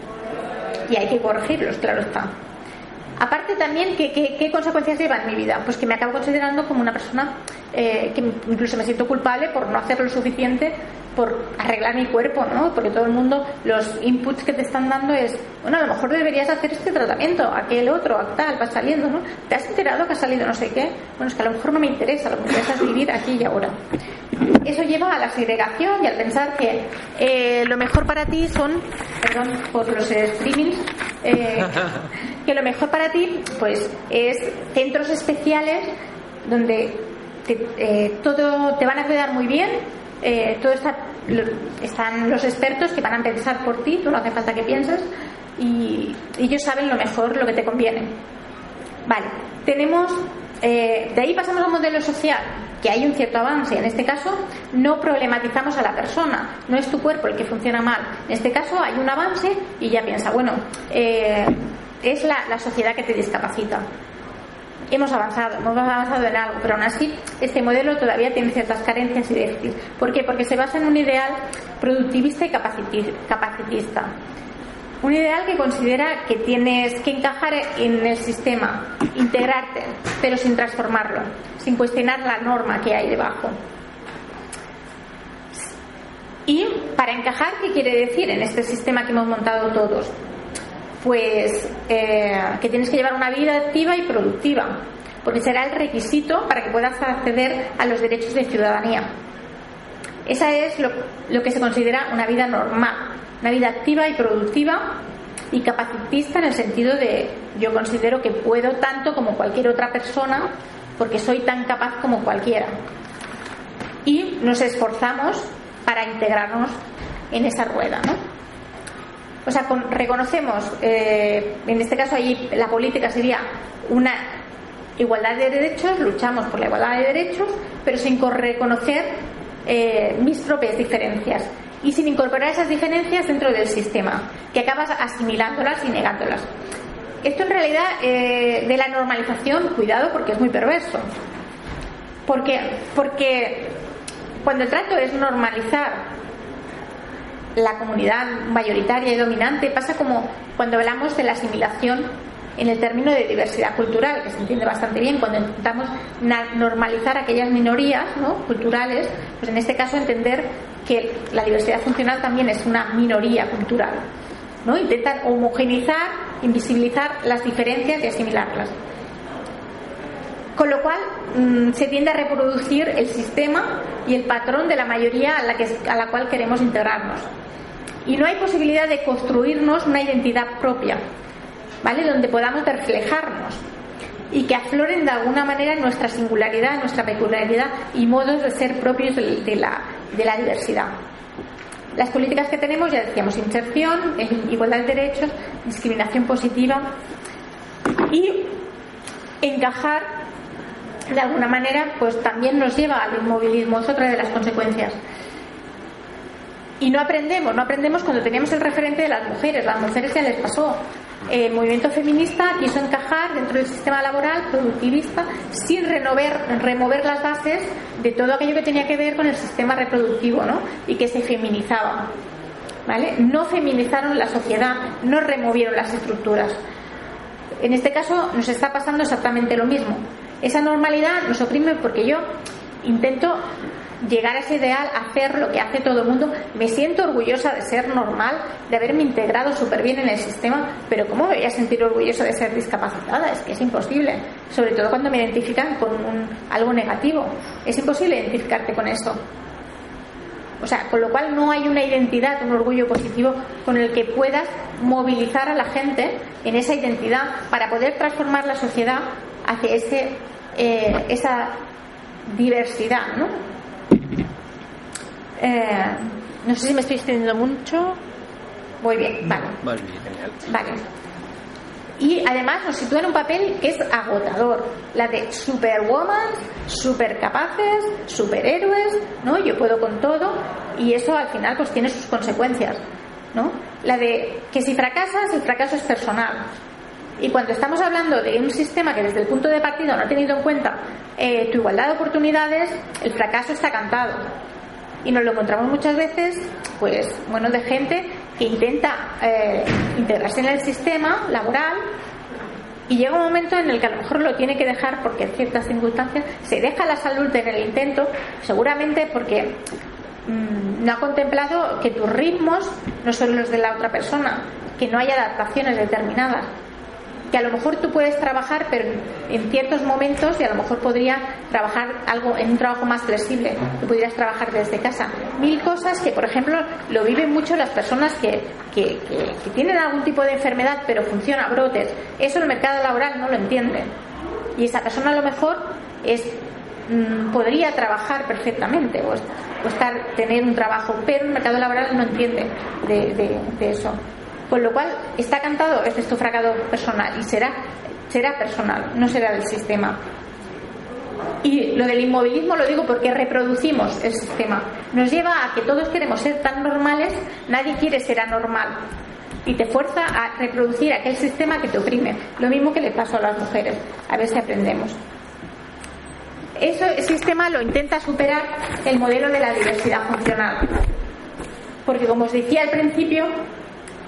Y hay que corregirlos, claro está. Aparte también, ¿qué, ¿qué, consecuencias lleva en mi vida? Pues que me acabo considerando como una persona eh, que incluso me siento culpable por no hacer lo suficiente por arreglar mi cuerpo, ¿no? Porque todo el mundo, los inputs que te están dando es, bueno, a lo mejor deberías hacer este tratamiento, aquel otro, tal, va saliendo, ¿no? ¿Te has enterado que ha salido no sé qué? Bueno, es que a lo mejor no me interesa, lo que me interesa es vivir aquí y ahora. Eso lleva a la segregación y al pensar que eh, lo mejor para ti son, perdón por los streamings, eh, que lo mejor para ti pues es centros especiales donde eh, todo te van a cuidar muy bien eh, todo está, están los expertos que van a pensar por ti tú no hace falta que pienses y, ellos saben lo mejor lo que te conviene vale tenemos eh, de ahí pasamos a un modelo social que hay un cierto avance. En este caso, no problematizamos a la persona, no es tu cuerpo el que funciona mal. En este caso, hay un avance y ya piensa, bueno, es la, sociedad que te discapacita. Hemos avanzado, hemos avanzado en algo, pero aún así este modelo todavía tiene ciertas carencias y déficits. ¿Por qué? Porque se basa en un ideal productivista y capacitista. Un ideal que considera que tienes que encajar en el sistema, integrarte, pero sin transformarlo, sin cuestionar la norma que hay debajo. Y para encajar, ¿qué quiere decir en este sistema que hemos montado todos? Pues eh, que tienes que llevar una vida activa y productiva, porque será el requisito para que puedas acceder a los derechos de ciudadanía. Esa es lo, lo que se considera una vida normal, una vida activa y productiva y capacitista en el sentido de yo considero que puedo tanto como cualquier otra persona porque soy tan capaz como cualquiera. Y nos esforzamos para integrarnos en esa rueda, ¿no? O sea, reconocemos, eh, en este caso ahí la política sería una igualdad de derechos, luchamos por la igualdad de derechos, pero sin reconocer eh, mis propias diferencias y sin incorporar esas diferencias dentro del sistema, que acabas asimilándolas y negándolas. Esto en realidad eh, de la normalización, cuidado porque es muy perverso. ¿Por qué? Porque cuando el trato es normalizar la comunidad mayoritaria y dominante pasa como cuando hablamos de la asimilación en el término de diversidad cultural, que se entiende bastante bien cuando intentamos normalizar aquellas minorías culturales, pues en este caso entender que la diversidad funcional también es una minoría cultural. ¿no? Intentan homogenizar, invisibilizar las diferencias y asimilarlas. Con lo cual mm, se tiende a reproducir el sistema y el patrón de la mayoría a la, que, a la cual queremos integrarnos. Y no hay posibilidad de construirnos una identidad propia, ¿vale? Donde podamos reflejarnos y que afloren de alguna manera nuestra singularidad, nuestra peculiaridad y modos de ser propios de la, de la diversidad. Las políticas que tenemos, ya decíamos, inserción, igualdad de derechos, discriminación positiva y encajar de alguna manera pues también nos lleva al inmovilismo, es otra de las consecuencias. Y no aprendemos, no aprendemos cuando teníamos el referente de las mujeres, las mujeres ya les pasó. El movimiento feminista quiso encajar dentro del sistema laboral productivista sin renovar, remover las bases de todo aquello que tenía que ver con el sistema reproductivo ¿no? y que se feminizaba. ¿Vale? No feminizaron la sociedad, no removieron las estructuras. En este caso nos está pasando exactamente lo mismo. Esa normalidad nos oprime porque yo intento llegar a ese ideal, hacer lo que hace todo el mundo. Me siento orgullosa de ser normal, de haberme integrado súper bien en el sistema, pero ¿cómo me voy a sentir orgullosa de ser discapacitada? Es que es imposible, sobre todo cuando me identifican con algo negativo. Es imposible identificarte con eso. O sea, con lo cual no hay una identidad, un orgullo positivo con el que puedas movilizar a la gente en esa identidad para poder transformar la sociedad hacia ese, eh, esa diversidad, ¿no? Eh, no sé si me estoy extendiendo mucho. Muy bien, vale. Vale, genial. Vale. Y además nos sitúa en un papel que es agotador, la de superwoman, super capaces, superhéroes, ¿no? Yo puedo con todo y eso al final pues tiene sus consecuencias, ¿no? La de que si fracasas, el fracaso es personal. Y cuando estamos hablando de un sistema que desde el punto de partida no ha tenido en cuenta eh, tu igualdad de oportunidades, el fracaso está cantado. Y nos lo encontramos muchas veces, pues, bueno, de gente que intenta eh, integrarse en el sistema laboral y llega un momento en el que a lo mejor lo tiene que dejar porque en ciertas circunstancias se deja la salud en el intento, seguramente porque mm, no ha contemplado que tus ritmos no son los de la otra persona, que no hay adaptaciones determinadas que a lo mejor tú puedes trabajar, pero en ciertos momentos y a lo mejor podría trabajar algo en un trabajo más flexible, que pudieras trabajar desde casa. Mil cosas que, por ejemplo, lo viven mucho las personas que, que, tienen algún tipo de enfermedad, pero funciona brotes. Eso el mercado laboral no lo entiende. Y esa persona a lo mejor es mm, podría trabajar perfectamente o, estar tener un trabajo, pero el mercado laboral no entiende de eso. Con lo cual está cantado, este es personal y será, será personal, no será del sistema. Y lo del inmovilismo lo digo porque reproducimos el sistema. Nos lleva a que todos queremos ser tan normales, nadie quiere ser anormal. Y te fuerza a reproducir aquel sistema que te oprime. Lo mismo que le pasó a las mujeres. A ver si aprendemos. Ese sistema lo intenta superar el modelo de la diversidad funcional. Porque como os decía al principio,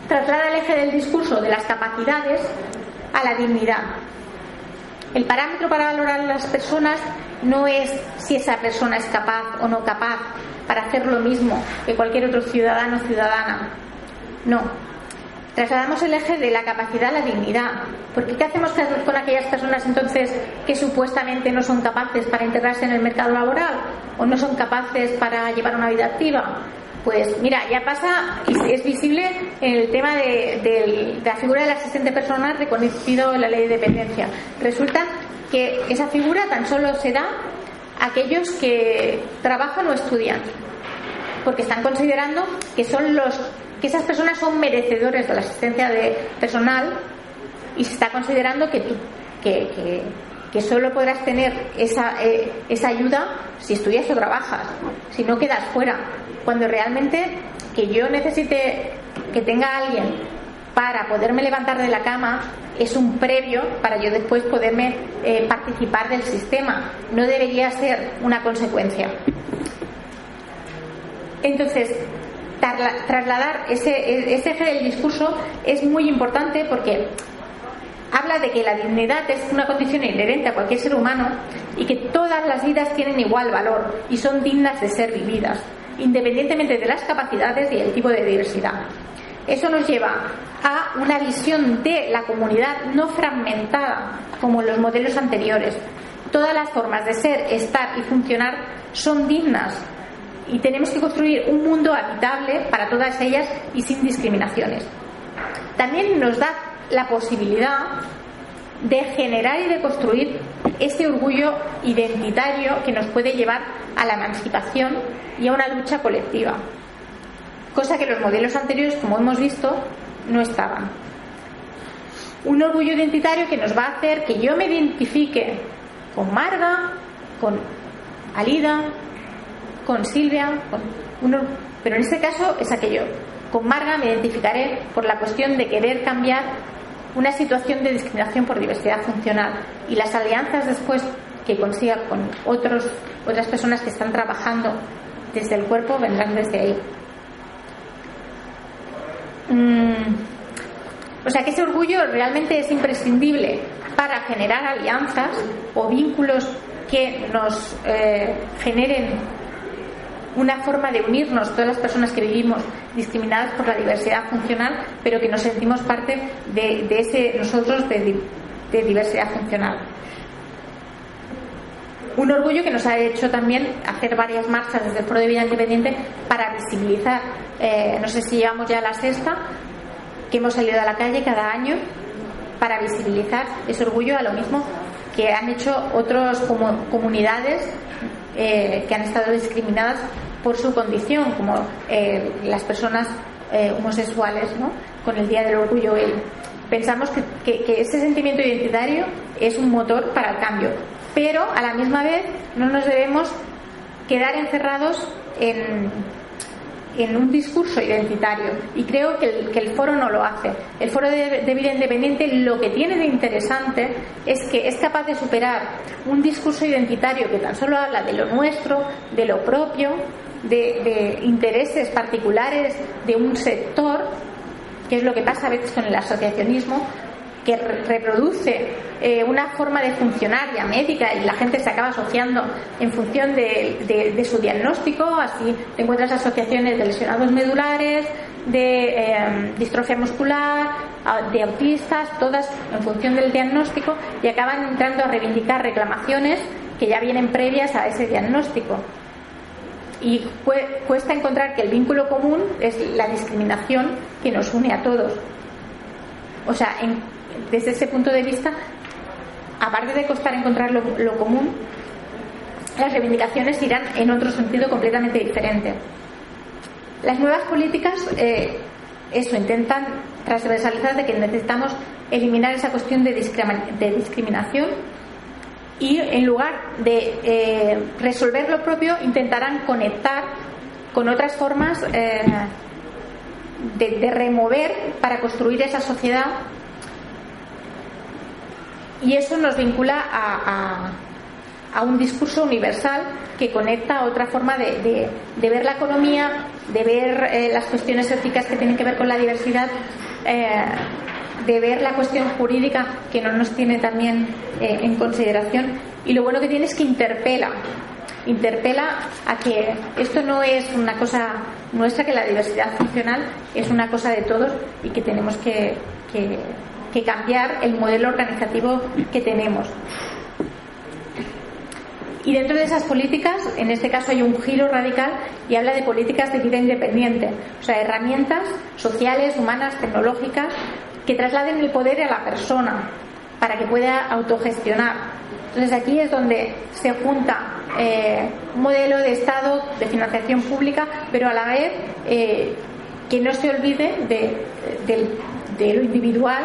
traslada el eje del discurso de las capacidades a la dignidad. El parámetro para valorar a las personas no es si esa persona es capaz o no capaz para hacer lo mismo que cualquier otro ciudadano o ciudadana. No. Trasladamos el eje de la capacidad a la dignidad. Porque ¿qué hacemos con aquellas personas entonces que supuestamente no son capaces para integrarse en el mercado laboral o no son capaces para llevar una vida activa? Pues mira, ya pasa es visible en el tema de, la figura del asistente personal reconocido en la ley de dependencia. Resulta que esa figura tan solo se da a aquellos que trabajan o estudian, porque están considerando que son los que esas personas son merecedores de la asistencia de personal y se está considerando que, que, que, solo podrás tener esa, eh, esa ayuda si estudias o trabajas, si no quedas fuera cuando realmente que yo necesite que tenga alguien para poderme levantar de la cama es un previo para yo después poderme eh, participar del sistema. No debería ser una consecuencia. Entonces, trasladar ese, ese eje del discurso es muy importante porque habla de que la dignidad es una condición inherente a cualquier ser humano y que todas las vidas tienen igual valor y son dignas de ser vividas independientemente de las capacidades y el tipo de diversidad. Eso nos lleva a una visión de la comunidad no fragmentada como en los modelos anteriores. Todas las formas de ser, estar y funcionar son dignas y tenemos que construir un mundo habitable para todas ellas y sin discriminaciones. También nos da la posibilidad de generar y de construir ese orgullo identitario que nos puede llevar a la emancipación y a una lucha colectiva, cosa que los modelos anteriores, como hemos visto, no estaban. Un orgullo identitario que nos va a hacer que yo me identifique con Marga, con Alida, con Silvia, con uno, pero en este caso es aquello. Con Marga me identificaré por la cuestión de querer cambiar una situación de discriminación por diversidad funcional y las alianzas después que consiga con otros, otras personas que están trabajando desde el cuerpo vendrán desde ahí. Mm, o sea que ese orgullo realmente es imprescindible para generar alianzas o vínculos que nos eh, generen una forma de unirnos todas las personas que vivimos discriminadas por la diversidad funcional, pero que nos sentimos parte de, ese nosotros de, diversidad funcional. Un orgullo que nos ha hecho también hacer varias marchas desde el Foro de Vida Independiente para visibilizar, eh, no sé si llevamos ya la sexta, que hemos salido a la calle cada año para visibilizar ese orgullo a lo mismo que han hecho otras comunidades eh, que han estado discriminadas por su condición, como eh, las personas eh, homosexuales, con el Día del Orgullo Pensamos que, ese sentimiento identitario es un motor para el cambio, pero a la misma vez no nos debemos quedar encerrados en, un discurso identitario. Y creo que el foro no lo hace. El foro de, vida independiente lo que tiene de interesante es que es capaz de superar un discurso identitario que tan solo habla de lo nuestro, de lo propio, de, intereses particulares de un sector, que es lo que pasa a veces con el asociacionismo, que reproduce eh, una forma de funcionar ya médica y la gente se acaba asociando en función de, su diagnóstico. Así te encuentras asociaciones de lesionados medulares, de em, distrofia muscular, de autistas, todas en función del diagnóstico y acaban entrando a reivindicar reclamaciones que ya vienen previas a ese diagnóstico. Y cuesta encontrar que el vínculo común es la discriminación que nos une a todos. O sea, desde ese punto de vista, aparte de costar encontrar lo, común, las reivindicaciones irán en otro sentido completamente diferente. Las nuevas políticas, eh, eso, intentan transversalizar de que necesitamos eliminar esa cuestión de, discriminación y en lugar de eh, resolver lo propio intentarán conectar con otras formas eh, de, remover para construir esa sociedad. Y eso nos vincula a, a, un discurso universal que conecta a otra forma de, de, ver la economía, de ver eh, las cuestiones éticas que tienen que ver con la diversidad, de ver la cuestión jurídica que no nos tiene también eh, en consideración. Y lo bueno que tiene es que interpela, interpela a que esto no es una cosa nuestra, que la diversidad funcional es una cosa de todos y que tenemos que, que que cambiar el modelo organizativo que tenemos. Y dentro de esas políticas, en este caso hay un giro radical y habla de políticas de vida independiente, o sea, herramientas sociales, humanas, tecnológicas que trasladen el poder a la persona para que pueda autogestionar. Entonces aquí es donde se junta eh, un modelo de Estado de financiación pública, pero a la vez eh, que no se olvide de lo individual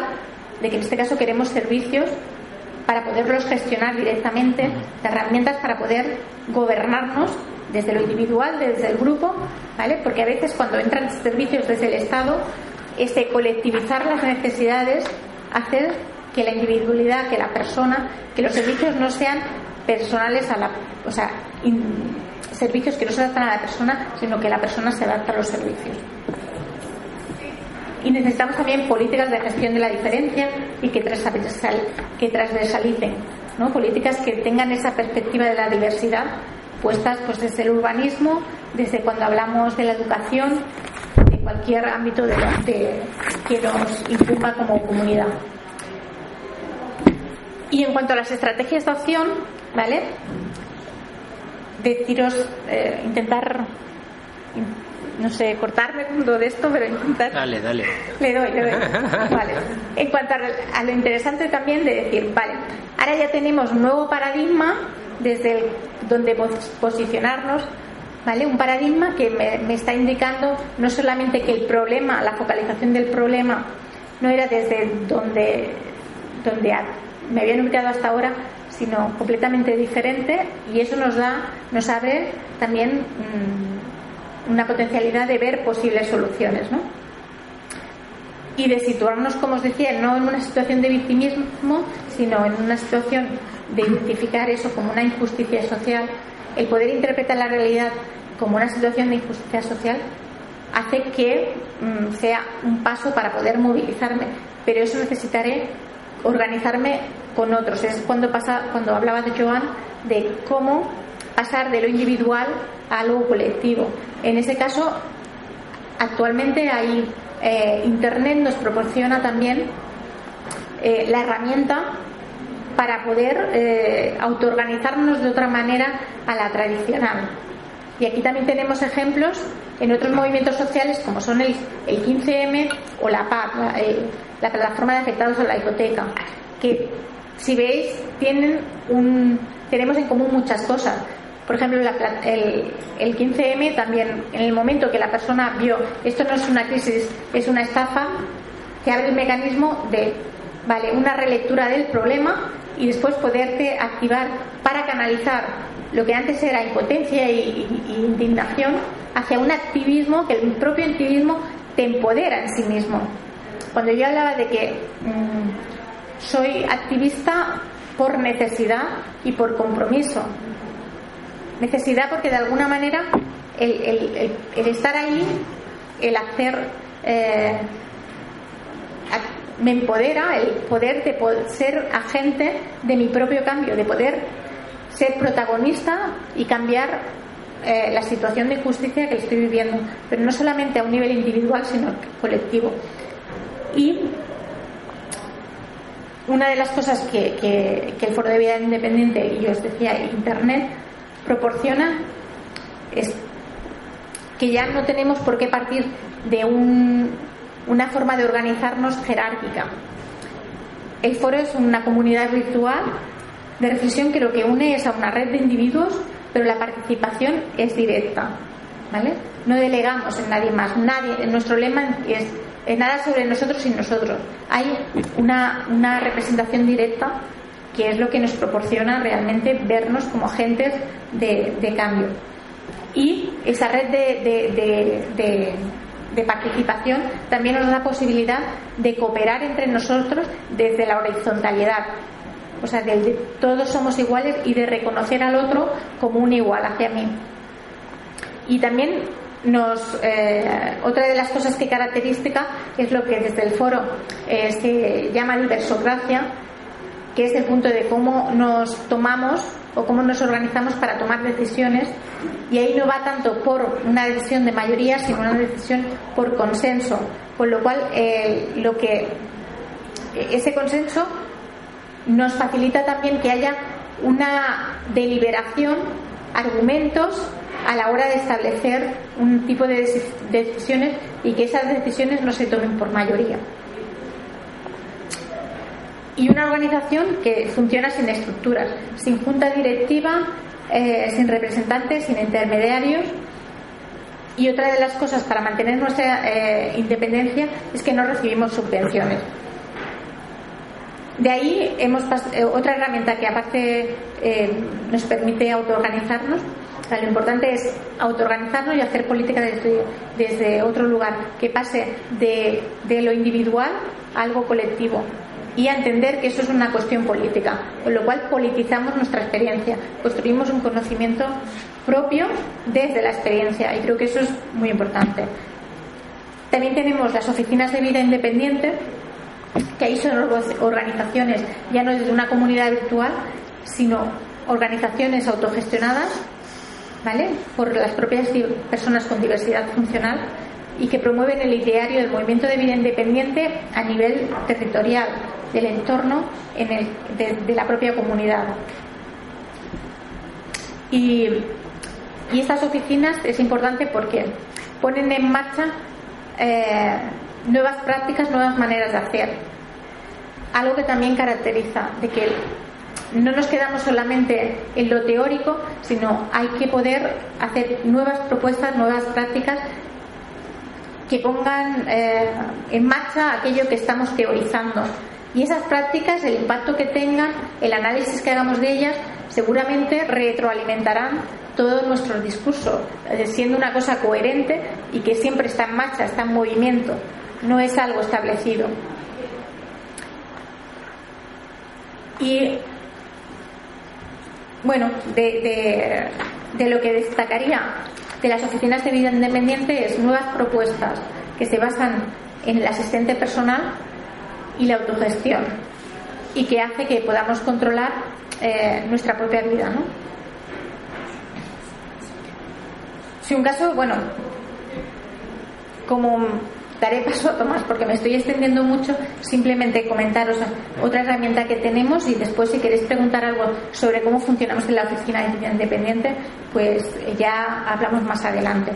de que en este caso queremos servicios para poderlos gestionar directamente, herramientas para poder gobernarnos desde lo individual, desde el grupo, ¿vale? Porque a veces cuando entran servicios desde el Estado, ese colectivizar las necesidades hace que la individualidad, que la persona, que los servicios no sean personales a la, o sea, servicios que no se adaptan a la persona, sino que la persona se adapta a los servicios y necesitamos también políticas de gestión de la diferencia y que, que transversalicen, ¿no? políticas que tengan esa perspectiva de la diversidad puestas pues desde el urbanismo, desde cuando hablamos de la educación, cualquier ámbito de, que nos incumba como comunidad. Y en cuanto a las estrategias de acción, ¿vale? Deciros, eh, intentar no sé, cortarme con todo esto, pero intentar. Dale, dale. Le doy, le doy. Vale. En cuanto a, lo interesante también de decir, vale, ahora ya tenemos un nuevo paradigma desde donde posicionarnos, ¿vale? Un paradigma que me, está indicando no solamente que el problema, la focalización del problema, no era desde donde, donde me habían ubicado hasta ahora, sino completamente diferente y eso nos da, nos abre también mm, una potencialidad de ver posibles soluciones, ¿no? Y de situarnos, como os decía, no en una situación de victimismo, sino en una situación de identificar eso como una injusticia social, el poder interpretar la realidad como una situación de injusticia social hace que mm, sea un paso para poder movilizarme, pero eso necesitaré organizarme con otros. Es cuando pasa, cuando hablaba de Joan de cómo pasar de lo individual a algo colectivo. En ese caso, actualmente hay eh, Internet nos proporciona también eh, la herramienta para poder eh, autoorganizarnos de otra manera a la tradicional. Y aquí también tenemos ejemplos en otros movimientos sociales como son el, 15M o la PAP, la, plataforma de afectados a la hipoteca, que si veis tienen un, tenemos en común muchas cosas. Por ejemplo, el, el 15M también, en el momento que la persona vio esto no es una crisis, es una estafa, que abre el mecanismo de vale una relectura del problema y después poderte activar para canalizar lo que antes era impotencia y, indignación hacia un activismo que el propio activismo te empodera en sí mismo. Cuando yo hablaba de que mm, soy activista por necesidad y por compromiso, necesidad porque de alguna manera el, estar ahí, el hacer, eh, me empodera el poder de ser agente de mi propio cambio, de poder ser protagonista y cambiar eh, la situación de injusticia que estoy viviendo, pero no solamente a un nivel individual, sino colectivo. Y una de las cosas que, que, el Foro de Vida Independiente, y yo os decía, Internet, proporciona es que ya no tenemos por qué partir de un, una forma de organizarnos jerárquica. El foro es una comunidad virtual de reflexión que lo que une es a una red de individuos, pero la participación es directa. ¿vale? No delegamos en nadie más. Nadie, nuestro lema es nada sobre nosotros y nosotros. Hay una, una, representación directa que es lo que nos proporciona realmente vernos como agentes de, cambio. Y esa red de, de, de participación también nos da posibilidad de cooperar entre nosotros desde la horizontalidad, o sea, de, todos somos iguales y de reconocer al otro como un igual hacia mí. Y también nos, eh, otra de las cosas que característica es lo que desde el foro eh, se llama diversocracia, que es el punto de cómo nos tomamos o cómo nos organizamos para tomar decisiones y ahí no va tanto por una decisión de mayoría sino una decisión por consenso con lo cual eh, lo que ese consenso nos facilita también que haya una deliberación, argumentos a la hora de establecer un tipo de decisiones y que esas decisiones no se tomen por mayoría. Y una organización que funciona sin estructuras, sin junta directiva, eh, sin representantes, sin intermediarios. Y otra de las cosas para mantener nuestra eh, independencia es que no recibimos subvenciones. De ahí hemos eh, otra herramienta que aparte nos permite autoorganizarnos. lo importante es autoorganizarnos y hacer política desde, desde otro lugar, que pase de, de, lo individual a algo colectivo y entender que eso es una cuestión política, con lo cual politizamos nuestra experiencia, construimos un conocimiento propio desde la experiencia y creo que eso es muy importante. También tenemos las oficinas de vida independiente, que ahí son organizaciones ya no desde una comunidad virtual, sino organizaciones autogestionadas, ¿vale? Por las propias personas con diversidad funcional y que promueven el ideario del movimiento de vida independiente a nivel territorial del entorno de, la propia comunidad. Y y estas oficinas es importante porque ponen en marcha eh, nuevas prácticas, nuevas maneras de hacer. Algo que también caracteriza de que no nos quedamos solamente en lo teórico, sino hay que poder hacer nuevas propuestas, nuevas prácticas que pongan eh, en marcha aquello que estamos teorizando. Y esas prácticas, el impacto que tengan, el análisis que hagamos de ellas, seguramente retroalimentarán todo nuestro discurso, eh, siendo una cosa coherente y que siempre está en marcha, está en movimiento, no es algo establecido. Y bueno, de, lo que destacaría de las oficinas de vida independiente es nuevas propuestas que se basan en el asistente personal y la autogestión y que hace que podamos controlar eh, nuestra propia vida. ¿no? Si un caso, bueno, como daré paso a Tomás porque me estoy extendiendo mucho, simplemente comentaros otra herramienta que tenemos y después si queréis preguntar algo sobre cómo funcionamos en la oficina independiente, pues ya hablamos más adelante.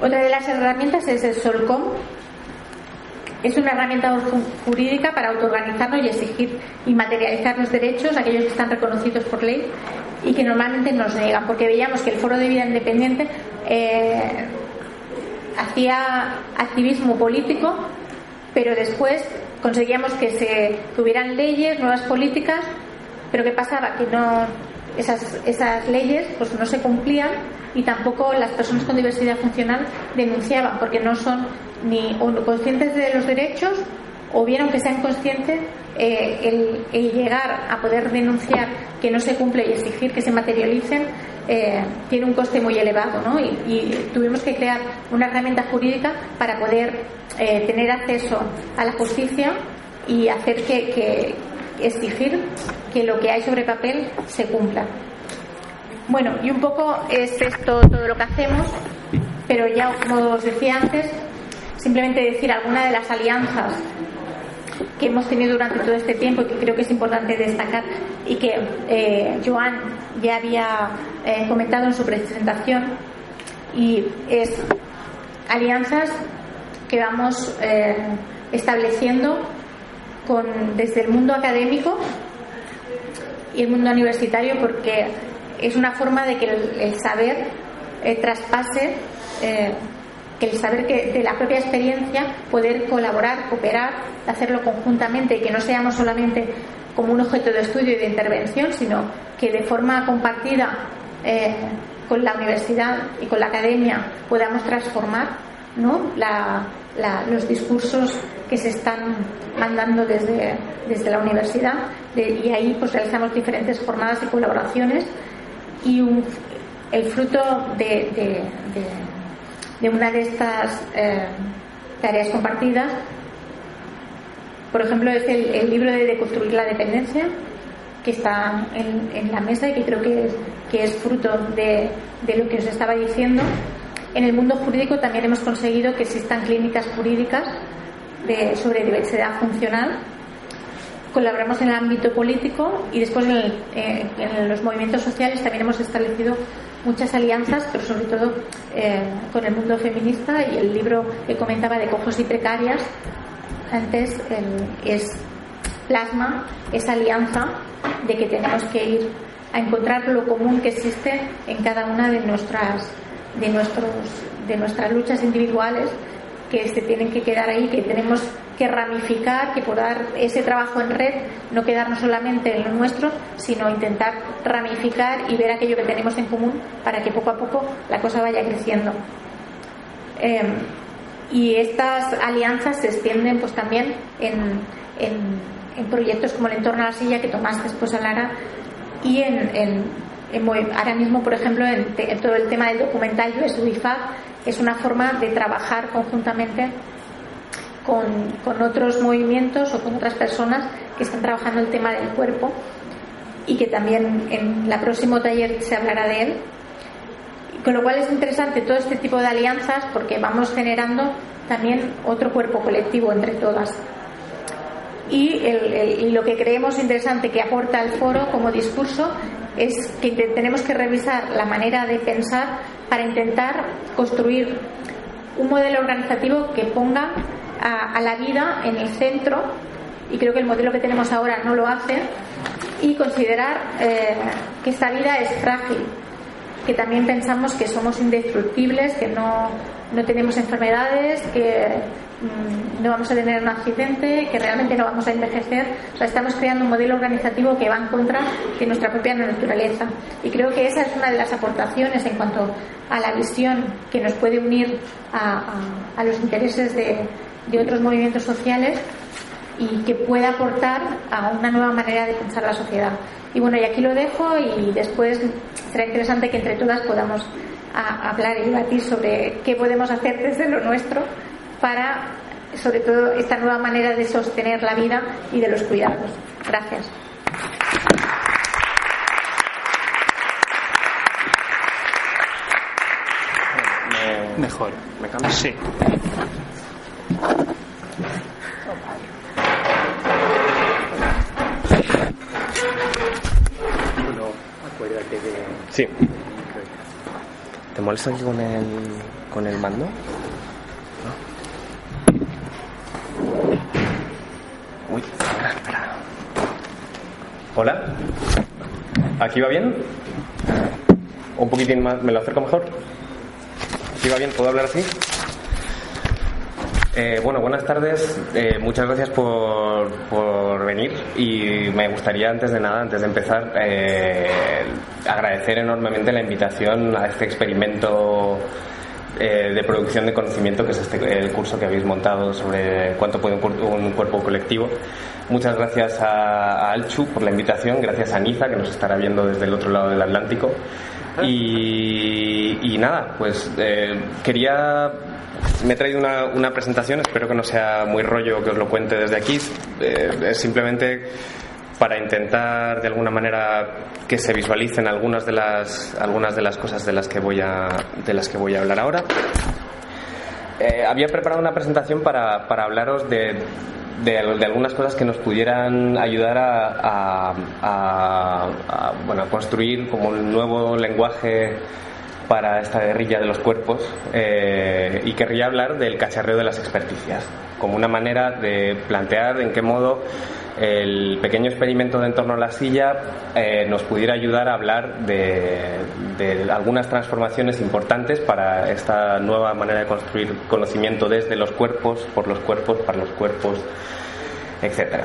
Otra de las herramientas es el Solcom. Es una herramienta jurídica para autoorganizarnos y exigir y materializar los derechos, aquellos que están reconocidos por ley y que normalmente nos niegan, porque veíamos que el Foro de Vida Independiente eh, hacía activismo político, pero después conseguíamos que se tuvieran leyes, nuevas políticas, pero ¿qué pasaba? Que no esas, leyes pues no se cumplían y tampoco las personas con diversidad funcional denunciaban porque no son ni conscientes de los derechos o bien aunque sean conscientes eh, el, llegar a poder denunciar que no se cumple y exigir que se materialicen eh, tiene un coste muy elevado ¿no? y, tuvimos que crear una herramienta jurídica para poder eh, tener acceso a la justicia y hacer que, exigir que lo que hay sobre papel se cumpla. Bueno, y un poco es esto todo lo que hacemos, pero ya como os decía antes, simplemente decir alguna de las alianzas que hemos tenido durante todo este tiempo y que creo que es importante destacar y que eh, Joan ya había eh, comentado en su presentación y es alianzas que vamos eh, estableciendo con, desde el mundo académico y el mundo universitario porque es una forma de que el, saber traspase que el saber que de la propia experiencia poder colaborar, cooperar, hacerlo conjuntamente y que no seamos solamente como un objeto de estudio y de intervención, sino que de forma compartida eh, con la universidad y con la academia podamos transformar ¿no? Los discursos que se están mandando desde, desde la universidad y ahí pues realizamos diferentes jornadas y colaboraciones y el fruto de de una de estas eh, tareas compartidas. Por ejemplo, es el, libro de Deconstruir la Dependencia, que está en, la mesa y que creo que que es fruto de, lo que os estaba diciendo. En el mundo jurídico también hemos conseguido que existan clínicas jurídicas sobre diversidad funcional. Colaboramos en el ámbito político y después en, en los movimientos sociales también hemos establecido muchas alianzas, pero sobre todo eh, con el mundo feminista y el libro que comentaba de Cojos y Precarias, antes es plasma esa alianza de que tenemos que ir a encontrar lo común que existe en cada una de nuestras de nuestros de nuestras luchas individuales que se tienen que quedar ahí, que tenemos que ramificar, que por dar ese trabajo en red, no quedarnos solamente en lo nuestro, sino intentar ramificar y ver aquello que tenemos en común para que poco a poco la cosa vaya creciendo. Em, y estas alianzas se extienden pues también en, en, proyectos como el entorno a la silla que Tomás después hablará y en, ahora mismo, por ejemplo, en, todo el tema del documental es es una forma de trabajar conjuntamente con, otros movimientos o con otras personas que están trabajando el tema del cuerpo y que también en el próximo taller se hablará de él. Con lo cual es interesante todo este tipo de alianzas porque vamos generando también otro cuerpo colectivo entre todas. Y, y lo que creemos interesante que aporta el foro como discurso es que tenemos que revisar la manera de pensar para intentar construir un modelo organizativo que ponga a, la vida en el centro y creo que el modelo que tenemos ahora no lo hace y considerar eh, que esta vida es frágil que también pensamos que somos indestructibles que no, no tenemos enfermedades que mm, no vamos a tener un accidente, que realmente no vamos a envejecer. O sea, estamos creando un modelo organizativo que va en contra de nuestra propia naturaleza. Y creo que esa es una de las aportaciones en cuanto a la visión que nos puede unir a, a los intereses de, de otros movimientos sociales y que pueda aportar a una nueva manera de pensar la sociedad. Y bueno, y aquí lo dejo y después será interesante que entre todas podamos hablar y debatir sobre qué podemos hacer desde lo nuestro para, sobre todo, esta nueva manera de sostener la vida y de los cuidados. Gracias. Mejor. ¿Me cambio? Sí. Sí. ¿Te molesta aquí con el, con el mando? Uy, espera, espera. Hola. ¿Aquí va bien? Un poquitín más, ¿me lo acerco mejor? ¿Aquí va bien? ¿Puedo hablar así? Eh, bueno, buenas tardes. Eh, muchas gracias por, por, venir y me gustaría antes de nada, antes de empezar, eh, agradecer enormemente la invitación a este experimento de producción de conocimiento que es este, el curso que habéis montado sobre cuánto puede un, cuerpo colectivo. Muchas gracias a, Alchu por la invitación, gracias a Niza que nos estará viendo desde el otro lado del Atlántico. Y, y nada, pues quería me he traído una, presentación, espero que no sea muy rollo que os lo cuente desde aquí. Eh, es simplemente para intentar de alguna manera que se visualicen algunas de las algunas de las cosas de las que voy a de las que voy a hablar ahora. Eh, había preparado una presentación para, hablaros de, de, algunas cosas que nos pudieran ayudar a, a construir como un nuevo lenguaje para esta guerrilla de los cuerpos eh, y querría hablar del cacharreo de las experticias, como una manera de plantear en qué modo el pequeño experimento de en torno a la silla eh, nos pudiera ayudar a hablar de, algunas transformaciones importantes para esta nueva manera de construir conocimiento desde los cuerpos, por los cuerpos, para los cuerpos, etc.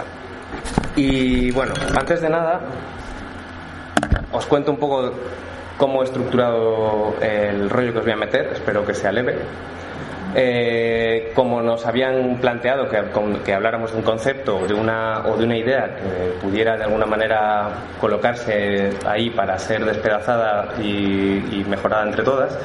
Y bueno, antes de nada, os cuento un poco cómo he estructurado el rollo que os voy a meter, espero que sea leve. Eh, como nos habían planteado que, que, habláramos de un concepto de una, o de una idea que pudiera de alguna manera colocarse ahí para ser despedazada y mejorada entre todas,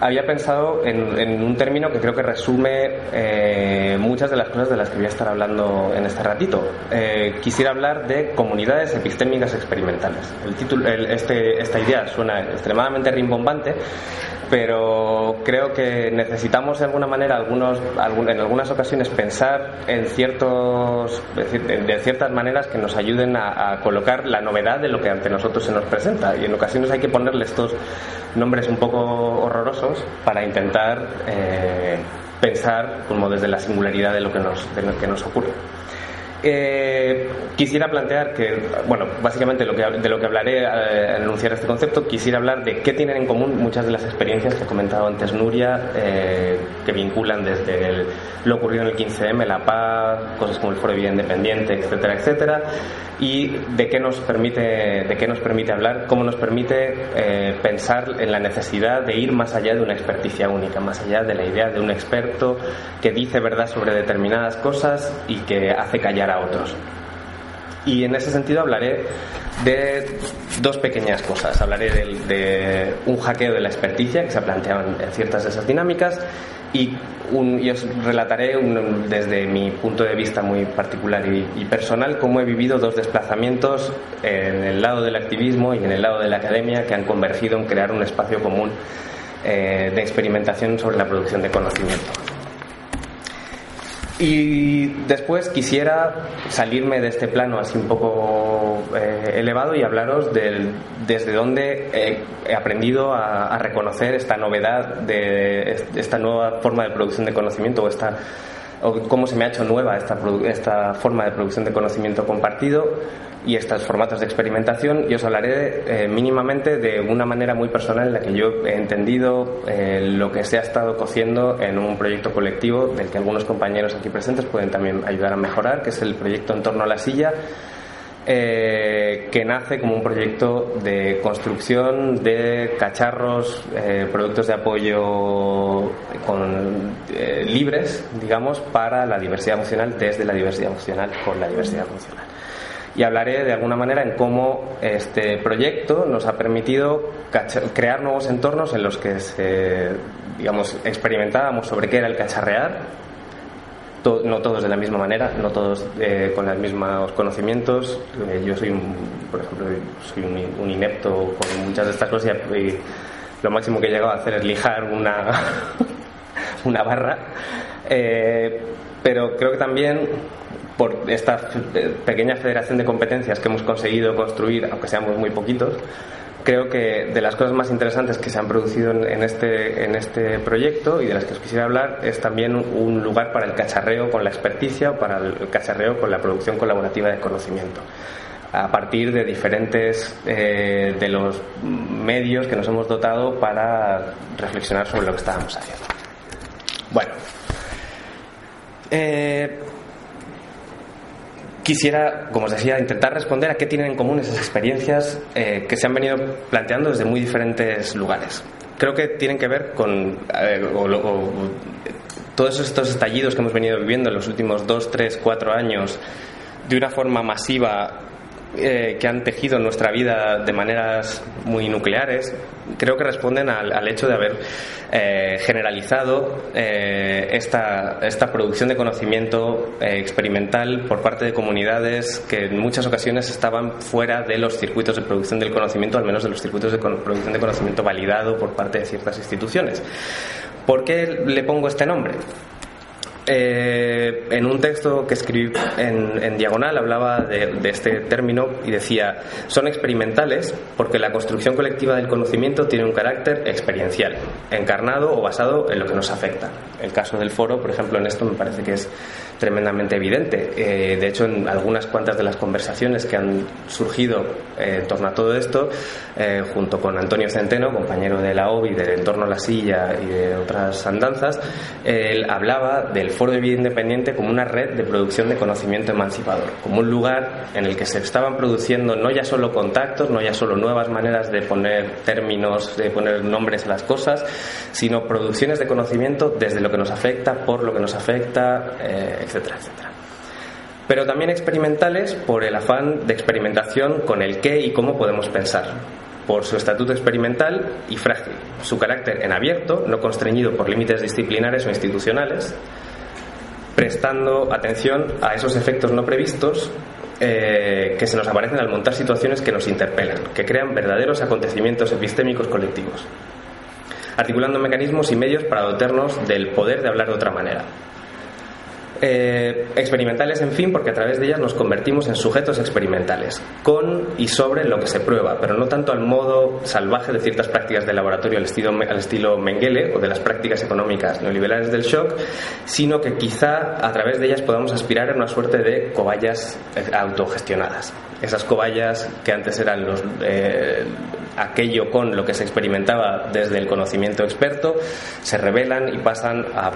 había pensado en, un término que creo que resume eh, muchas de las cosas de las que voy a estar hablando en este ratito. Eh, quisiera hablar de comunidades epistémicas experimentales. El título, este, esta idea suena extremadamente rimbombante, pero creo que necesitamos de alguna manera algunos, en algunas ocasiones pensar en ciertos de ciertas maneras que nos ayuden a, colocar la novedad de lo que ante nosotros se nos presenta y en ocasiones hay que ponerle estos nombres un poco horrorosos para intentar eh, pensar como desde la singularidad de lo que nos, de lo que nos ocurre. Eh, quisiera plantear que, bueno, básicamente de lo que hablaré eh, al enunciar este concepto, quisiera hablar de qué tienen en común muchas de las experiencias que ha comentado antes Nuria, eh, que vinculan desde lo ocurrido en el 15M, la paz, cosas como el Foro de Vida Independiente, etcétera, etcétera, y de qué nos permite, de qué nos permite hablar, cómo nos permite pensar en la necesidad de ir más allá de una experticia única, más allá de la idea de un experto que dice verdad sobre determinadas cosas y que hace callar a otros. Y en ese sentido hablaré de dos pequeñas cosas. Hablaré de, un hackeo de la experticia que se ha planteado en, ciertas de esas dinámicas y, os relataré desde mi punto de vista muy particular y, personal cómo he vivido dos desplazamientos en el lado del activismo y en el lado de la academia que han convergido en crear un espacio común eh, de experimentación sobre la producción de conocimiento. Y después quisiera salirme de este plano así un poco eh, elevado y hablaros del, desde dónde he, aprendido a, reconocer esta novedad de esta nueva forma de producción de conocimiento o esta o cómo se me ha hecho nueva esta, esta forma de producción de conocimiento compartido y estos formatos de experimentación y os hablaré eh, mínimamente de una manera muy personal en la que yo he entendido eh, lo que se ha estado cociendo en un proyecto colectivo del que algunos compañeros aquí presentes pueden también ayudar a mejorar, que es el proyecto En torno a la silla, eh, que nace como un proyecto de construcción de cacharros, productos de apoyo con, libres, digamos, para la diversidad emocional desde la diversidad emocional con la diversidad emocional y hablaré de alguna manera en cómo este proyecto nos ha permitido crear nuevos entornos en los que digamos, experimentábamos sobre qué era el cacharrear, no todos de la misma manera, no todos eh, con los mismos conocimientos. Eh, yo soy, un, por ejemplo, soy un, inepto con muchas de estas cosas y, lo máximo que he llegado a hacer es lijar una, una barra. Eh, pero creo que también por esta pequeña federación de competencias que hemos conseguido construir, aunque seamos muy poquitos, creo que de las cosas más interesantes que se han producido en este, en este proyecto y de las que os quisiera hablar es también un lugar para el cacharreo con la experticia o para el cacharreo con la producción colaborativa de conocimiento a partir de diferentes eh, de los medios que nos hemos dotado para reflexionar sobre lo que estábamos haciendo. Bueno, eh, quisiera, como os decía, intentar responder a qué tienen en común esas experiencias eh, que se han venido planteando desde muy diferentes lugares. Creo que tienen que ver con eh, todos estos estallidos que hemos venido viviendo en los últimos dos, tres, cuatro años de una forma masiva eh, que han tejido nuestra vida de maneras muy nucleares, creo que responden al, hecho de haber eh, generalizado eh, esta, esta, producción de conocimiento experimental por parte de comunidades que en muchas ocasiones estaban fuera de los circuitos de producción del conocimiento, al menos de los circuitos de producción de conocimiento validado por parte de ciertas instituciones. ¿Por qué le pongo este nombre? Eh, en un texto que escribí en, diagonal hablaba de, este término y decía, son experimentales porque la construcción colectiva del conocimiento tiene un carácter experiencial, encarnado o basado en lo que nos afecta. El caso del foro, por ejemplo, en esto me parece que es tremendamente evidente. Eh, de hecho, en algunas cuantas de las conversaciones que han surgido eh, en torno a todo esto, junto con Antonio Centeno, compañero de la OBI, del entorno a la silla y de otras andanzas, él hablaba del Foro de Vida Independiente como una red de producción de conocimiento emancipador, como un lugar en el que se estaban produciendo no ya solo contactos, no ya solo nuevas maneras de poner términos, de poner nombres a las cosas, sino producciones de conocimiento desde lo que nos afecta, por lo que nos afecta, eh, etcétera, etcétera. Pero también experimentales por el afán de experimentación con el qué y cómo podemos pensar, por su estatuto experimental y frágil, su carácter en abierto, no constreñido por límites disciplinares o institucionales, prestando atención a esos efectos no previstos eh, que se nos aparecen al montar situaciones que nos interpelan, que crean verdaderos acontecimientos epistémicos colectivos, articulando mecanismos y medios para dotarnos del poder de hablar de otra manera, eh, experimentales, en fin, porque a través de ellas nos convertimos en sujetos experimentales, con y sobre lo que se prueba, pero no tanto al modo salvaje de ciertas prácticas de laboratorio al estilo, al estilo Mengele o de las prácticas económicas neoliberales del shock, sino que quizá a través de ellas podamos aspirar a una suerte de cobayas eh, autogestionadas. Esas cobayas que antes eran los, eh, aquello con lo que se experimentaba desde el conocimiento experto, se revelan y pasan a,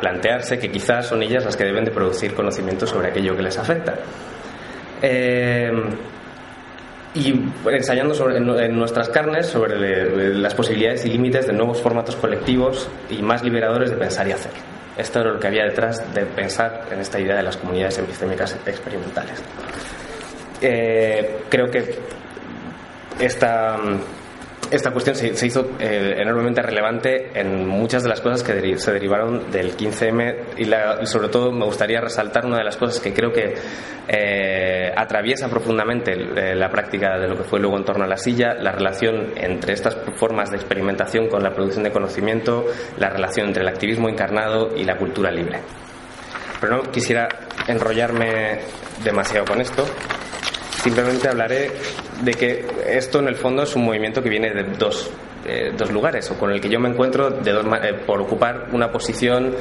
plantearse que quizás son ellas las que deben de producir conocimiento sobre aquello que les afecta. Eh, y ensayando en, nuestras carnes sobre las posibilidades y límites de nuevos formatos colectivos y más liberadores de pensar y hacer. Esto era lo que había detrás de pensar en esta idea de las comunidades epistémicas experimentales. Eh, creo que esta, esta cuestión se, hizo eh, enormemente relevante en muchas de las cosas que se derivaron del 15M y, sobre todo me gustaría resaltar una de las cosas que creo que eh, atraviesa profundamente la práctica de lo que fue luego en torno a la silla, la relación entre estas formas de experimentación con la producción de conocimiento, la relación entre el activismo encarnado y la cultura libre. Pero no quisiera enrollarme demasiado con esto. Simplemente hablaré de que esto en el fondo es un movimiento que viene de dos, eh, dos lugares, o con el que yo me encuentro de dos, eh, por ocupar una posición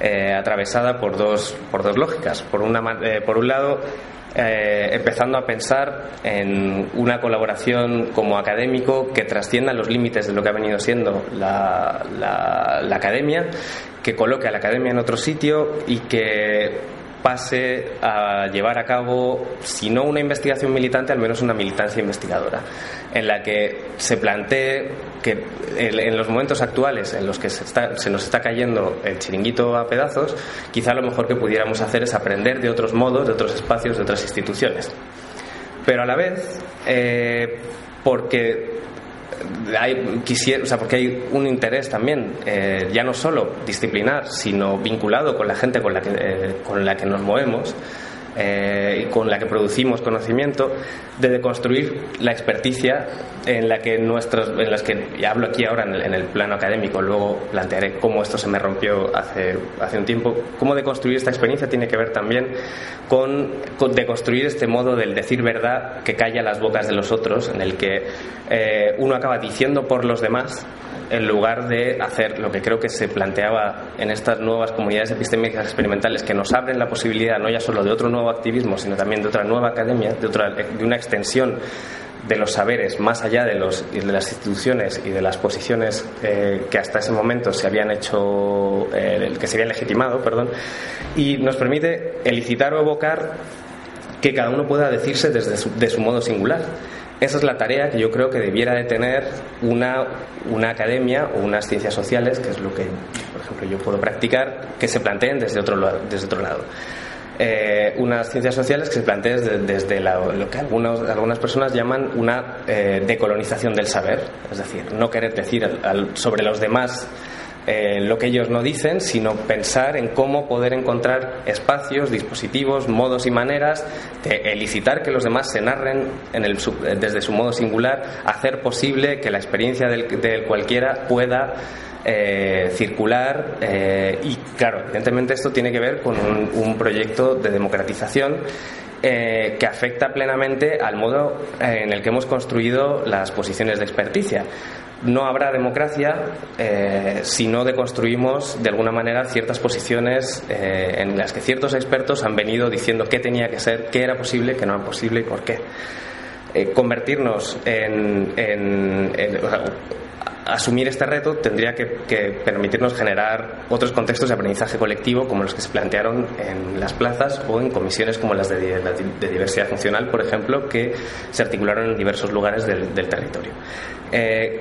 eh, atravesada por dos, por dos lógicas. Por, una, por un lado, empezando a pensar en una colaboración como académico que trascienda los límites de lo que ha venido siendo la, la academia, que coloque a la academia en otro sitio y que pase a llevar a cabo, si no una investigación militante, al menos una militancia investigadora, en la que se plantee que en los momentos actuales en los que se, nos está cayendo el chiringuito a pedazos, quizá lo mejor que pudiéramos hacer es aprender de otros modos, de otros espacios, de otras instituciones. Pero a la vez, eh, porque hay, quisiera, o sea, porque hay un interés también, eh, ya no solo disciplinar, sino vinculado con la gente con la que, eh, con la que nos movemos eh, con la que producimos conocimiento, de deconstruir la experticia en la que nuestros, en las que hablo aquí ahora en el, plano académico, luego plantearé cómo esto se me rompió hace, hace un tiempo, cómo deconstruir esta experiencia tiene que ver también con, deconstruir este modo del decir verdad que calla las bocas de los otros, en el que eh, uno acaba diciendo por los demás en lugar de hacer lo que creo que se planteaba en estas nuevas comunidades epistémicas experimentales que nos abren la posibilidad no ya solo de otro nuevo activismo, sino también de otra nueva academia, de, otra, de una extensión de los saberes más allá de, los, de las instituciones y de las posiciones eh, que hasta ese momento se habían hecho, eh, que se habían legitimado, perdón, y nos permite elicitar o evocar que cada uno pueda decirse desde de su modo singular. Esa es la tarea que yo creo que debiera de tener una, una academia o unas ciencias sociales, que es lo que, por ejemplo, yo puedo practicar, que se planteen desde otro, desde otro lado. Eh, unas ciencias sociales que se planteen desde, lo que algunos, algunas personas llaman una eh, decolonización del saber, es decir, no querer decir sobre los demás eh, lo que ellos no dicen, sino pensar en cómo poder encontrar espacios, dispositivos, modos y maneras de elicitar que los demás se narren en el, desde su modo singular, hacer posible que la experiencia del, cualquiera pueda eh, circular eh, y claro, evidentemente esto tiene que ver con un, proyecto de democratización que afecta plenamente al modo en el que hemos construido las posiciones de experticia no habrá democracia eh, si no deconstruimos de alguna manera ciertas posiciones eh, en las que ciertos expertos han venido diciendo qué tenía que ser, qué era posible, qué no era posible y por qué. Eh, convertirnos en, asumir este reto tendría que, permitirnos generar otros contextos de aprendizaje colectivo como los que se plantearon en las plazas o en comisiones como las de, diversidad funcional, por ejemplo, que se articularon en diversos lugares del, territorio. Eh,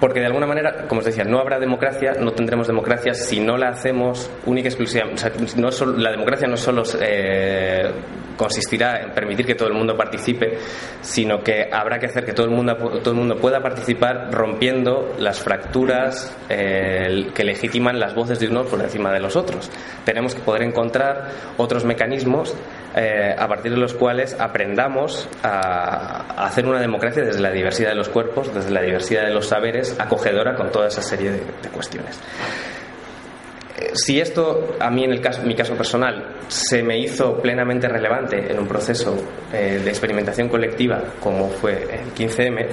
porque de alguna manera, como os decía, no habrá democracia, no tendremos democracia si no la hacemos única y exclusiva. O sea, no la democracia no solo eh, consistirá en permitir que todo el mundo participe, sino que habrá que hacer que todo el mundo, todo el mundo pueda participar rompiendo las fracturas eh, que legitiman las voces de unos por encima de los otros. Tenemos que poder encontrar otros mecanismos eh, a partir de los cuales aprendamos a, hacer una democracia desde la diversidad de los cuerpos, desde la diversidad de los saberes, acogedora con toda esa serie de cuestiones si esto a mí en el caso, mi caso personal se me hizo plenamente relevante en un proceso eh, de experimentación colectiva como fue el 15M,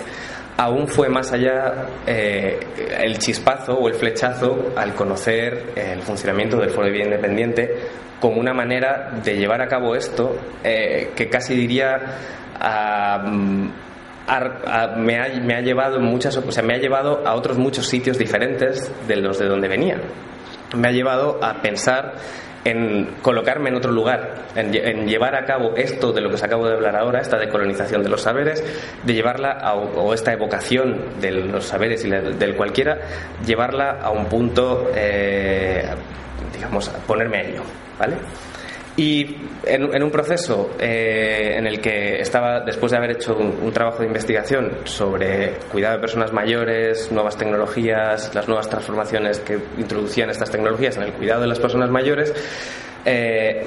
aún fue más allá eh, el chispazo o el flechazo al conocer el funcionamiento del Foro de Vida Independiente como una manera de llevar a cabo esto eh, que casi diría me, ha, me, ha, llevado muchas, o sea, me ha llevado a otros muchos sitios diferentes de los de donde venía me ha llevado a pensar en colocarme en otro lugar, en, llevar a cabo esto de lo que os acabo de hablar ahora, esta decolonización de los saberes, de llevarla a, o esta evocación de los saberes y del cualquiera, llevarla a un punto, eh, digamos, ponerme a ello, ¿vale? Y en, un proceso eh, en el que estaba, después de haber hecho un, trabajo de investigación sobre cuidado de personas mayores, nuevas tecnologías, las nuevas transformaciones que introducían estas tecnologías en el cuidado de las personas mayores, eh,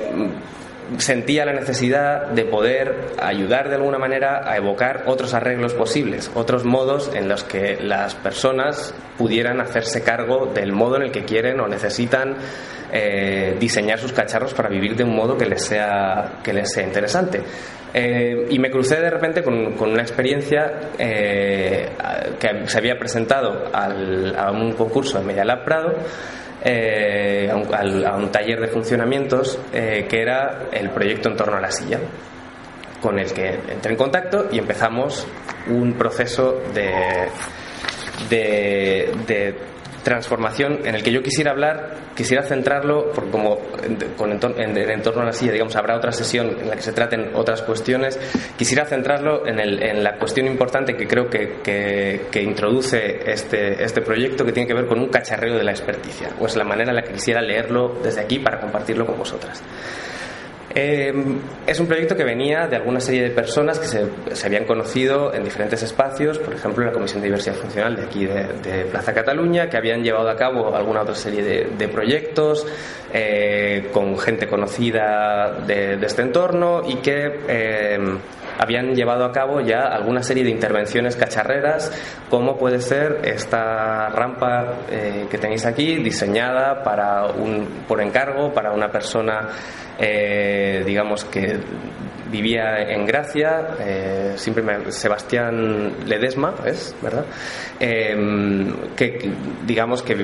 sentía la necesidad de poder ayudar de alguna manera a evocar otros arreglos posibles, otros modos en los que las personas pudieran hacerse cargo del modo en el que quieren o necesitan eh, diseñar sus cacharros para vivir de un modo que les sea, que les sea interesante. Eh, y me crucé de repente con, una experiencia eh, que se había presentado a un concurso en Medialab Prado eh, a, un, taller de funcionamientos eh, que era el proyecto en torno a la silla, con el que entré en contacto y empezamos un proceso de, de transformación en el que yo quisiera hablar, quisiera centrarlo, porque como con en, torno a la silla, digamos, habrá otra sesión en la que se traten otras cuestiones, quisiera centrarlo en, el, en la cuestión importante que creo que, que, introduce este, este proyecto, que tiene que ver con un cacharreo de la experticia, o es la manera en la que quisiera leerlo desde aquí para compartirlo con vosotras. Eh, es un proyecto que venía de alguna serie de personas que se, habían conocido en diferentes espacios, por ejemplo, en la Comisión de Diversidad Funcional de aquí de, Plaza Cataluña, que habían llevado a cabo alguna otra serie de, proyectos eh, con gente conocida de, este entorno y que eh, habían llevado a cabo ya alguna serie de intervenciones cacharreras, como puede ser esta rampa que tenéis aquí, diseñada para un, por encargo para una persona eh, digamos que vivía en Gracia, eh, siempre Sebastián Ledesma, ¿es verdad? Eh, que digamos que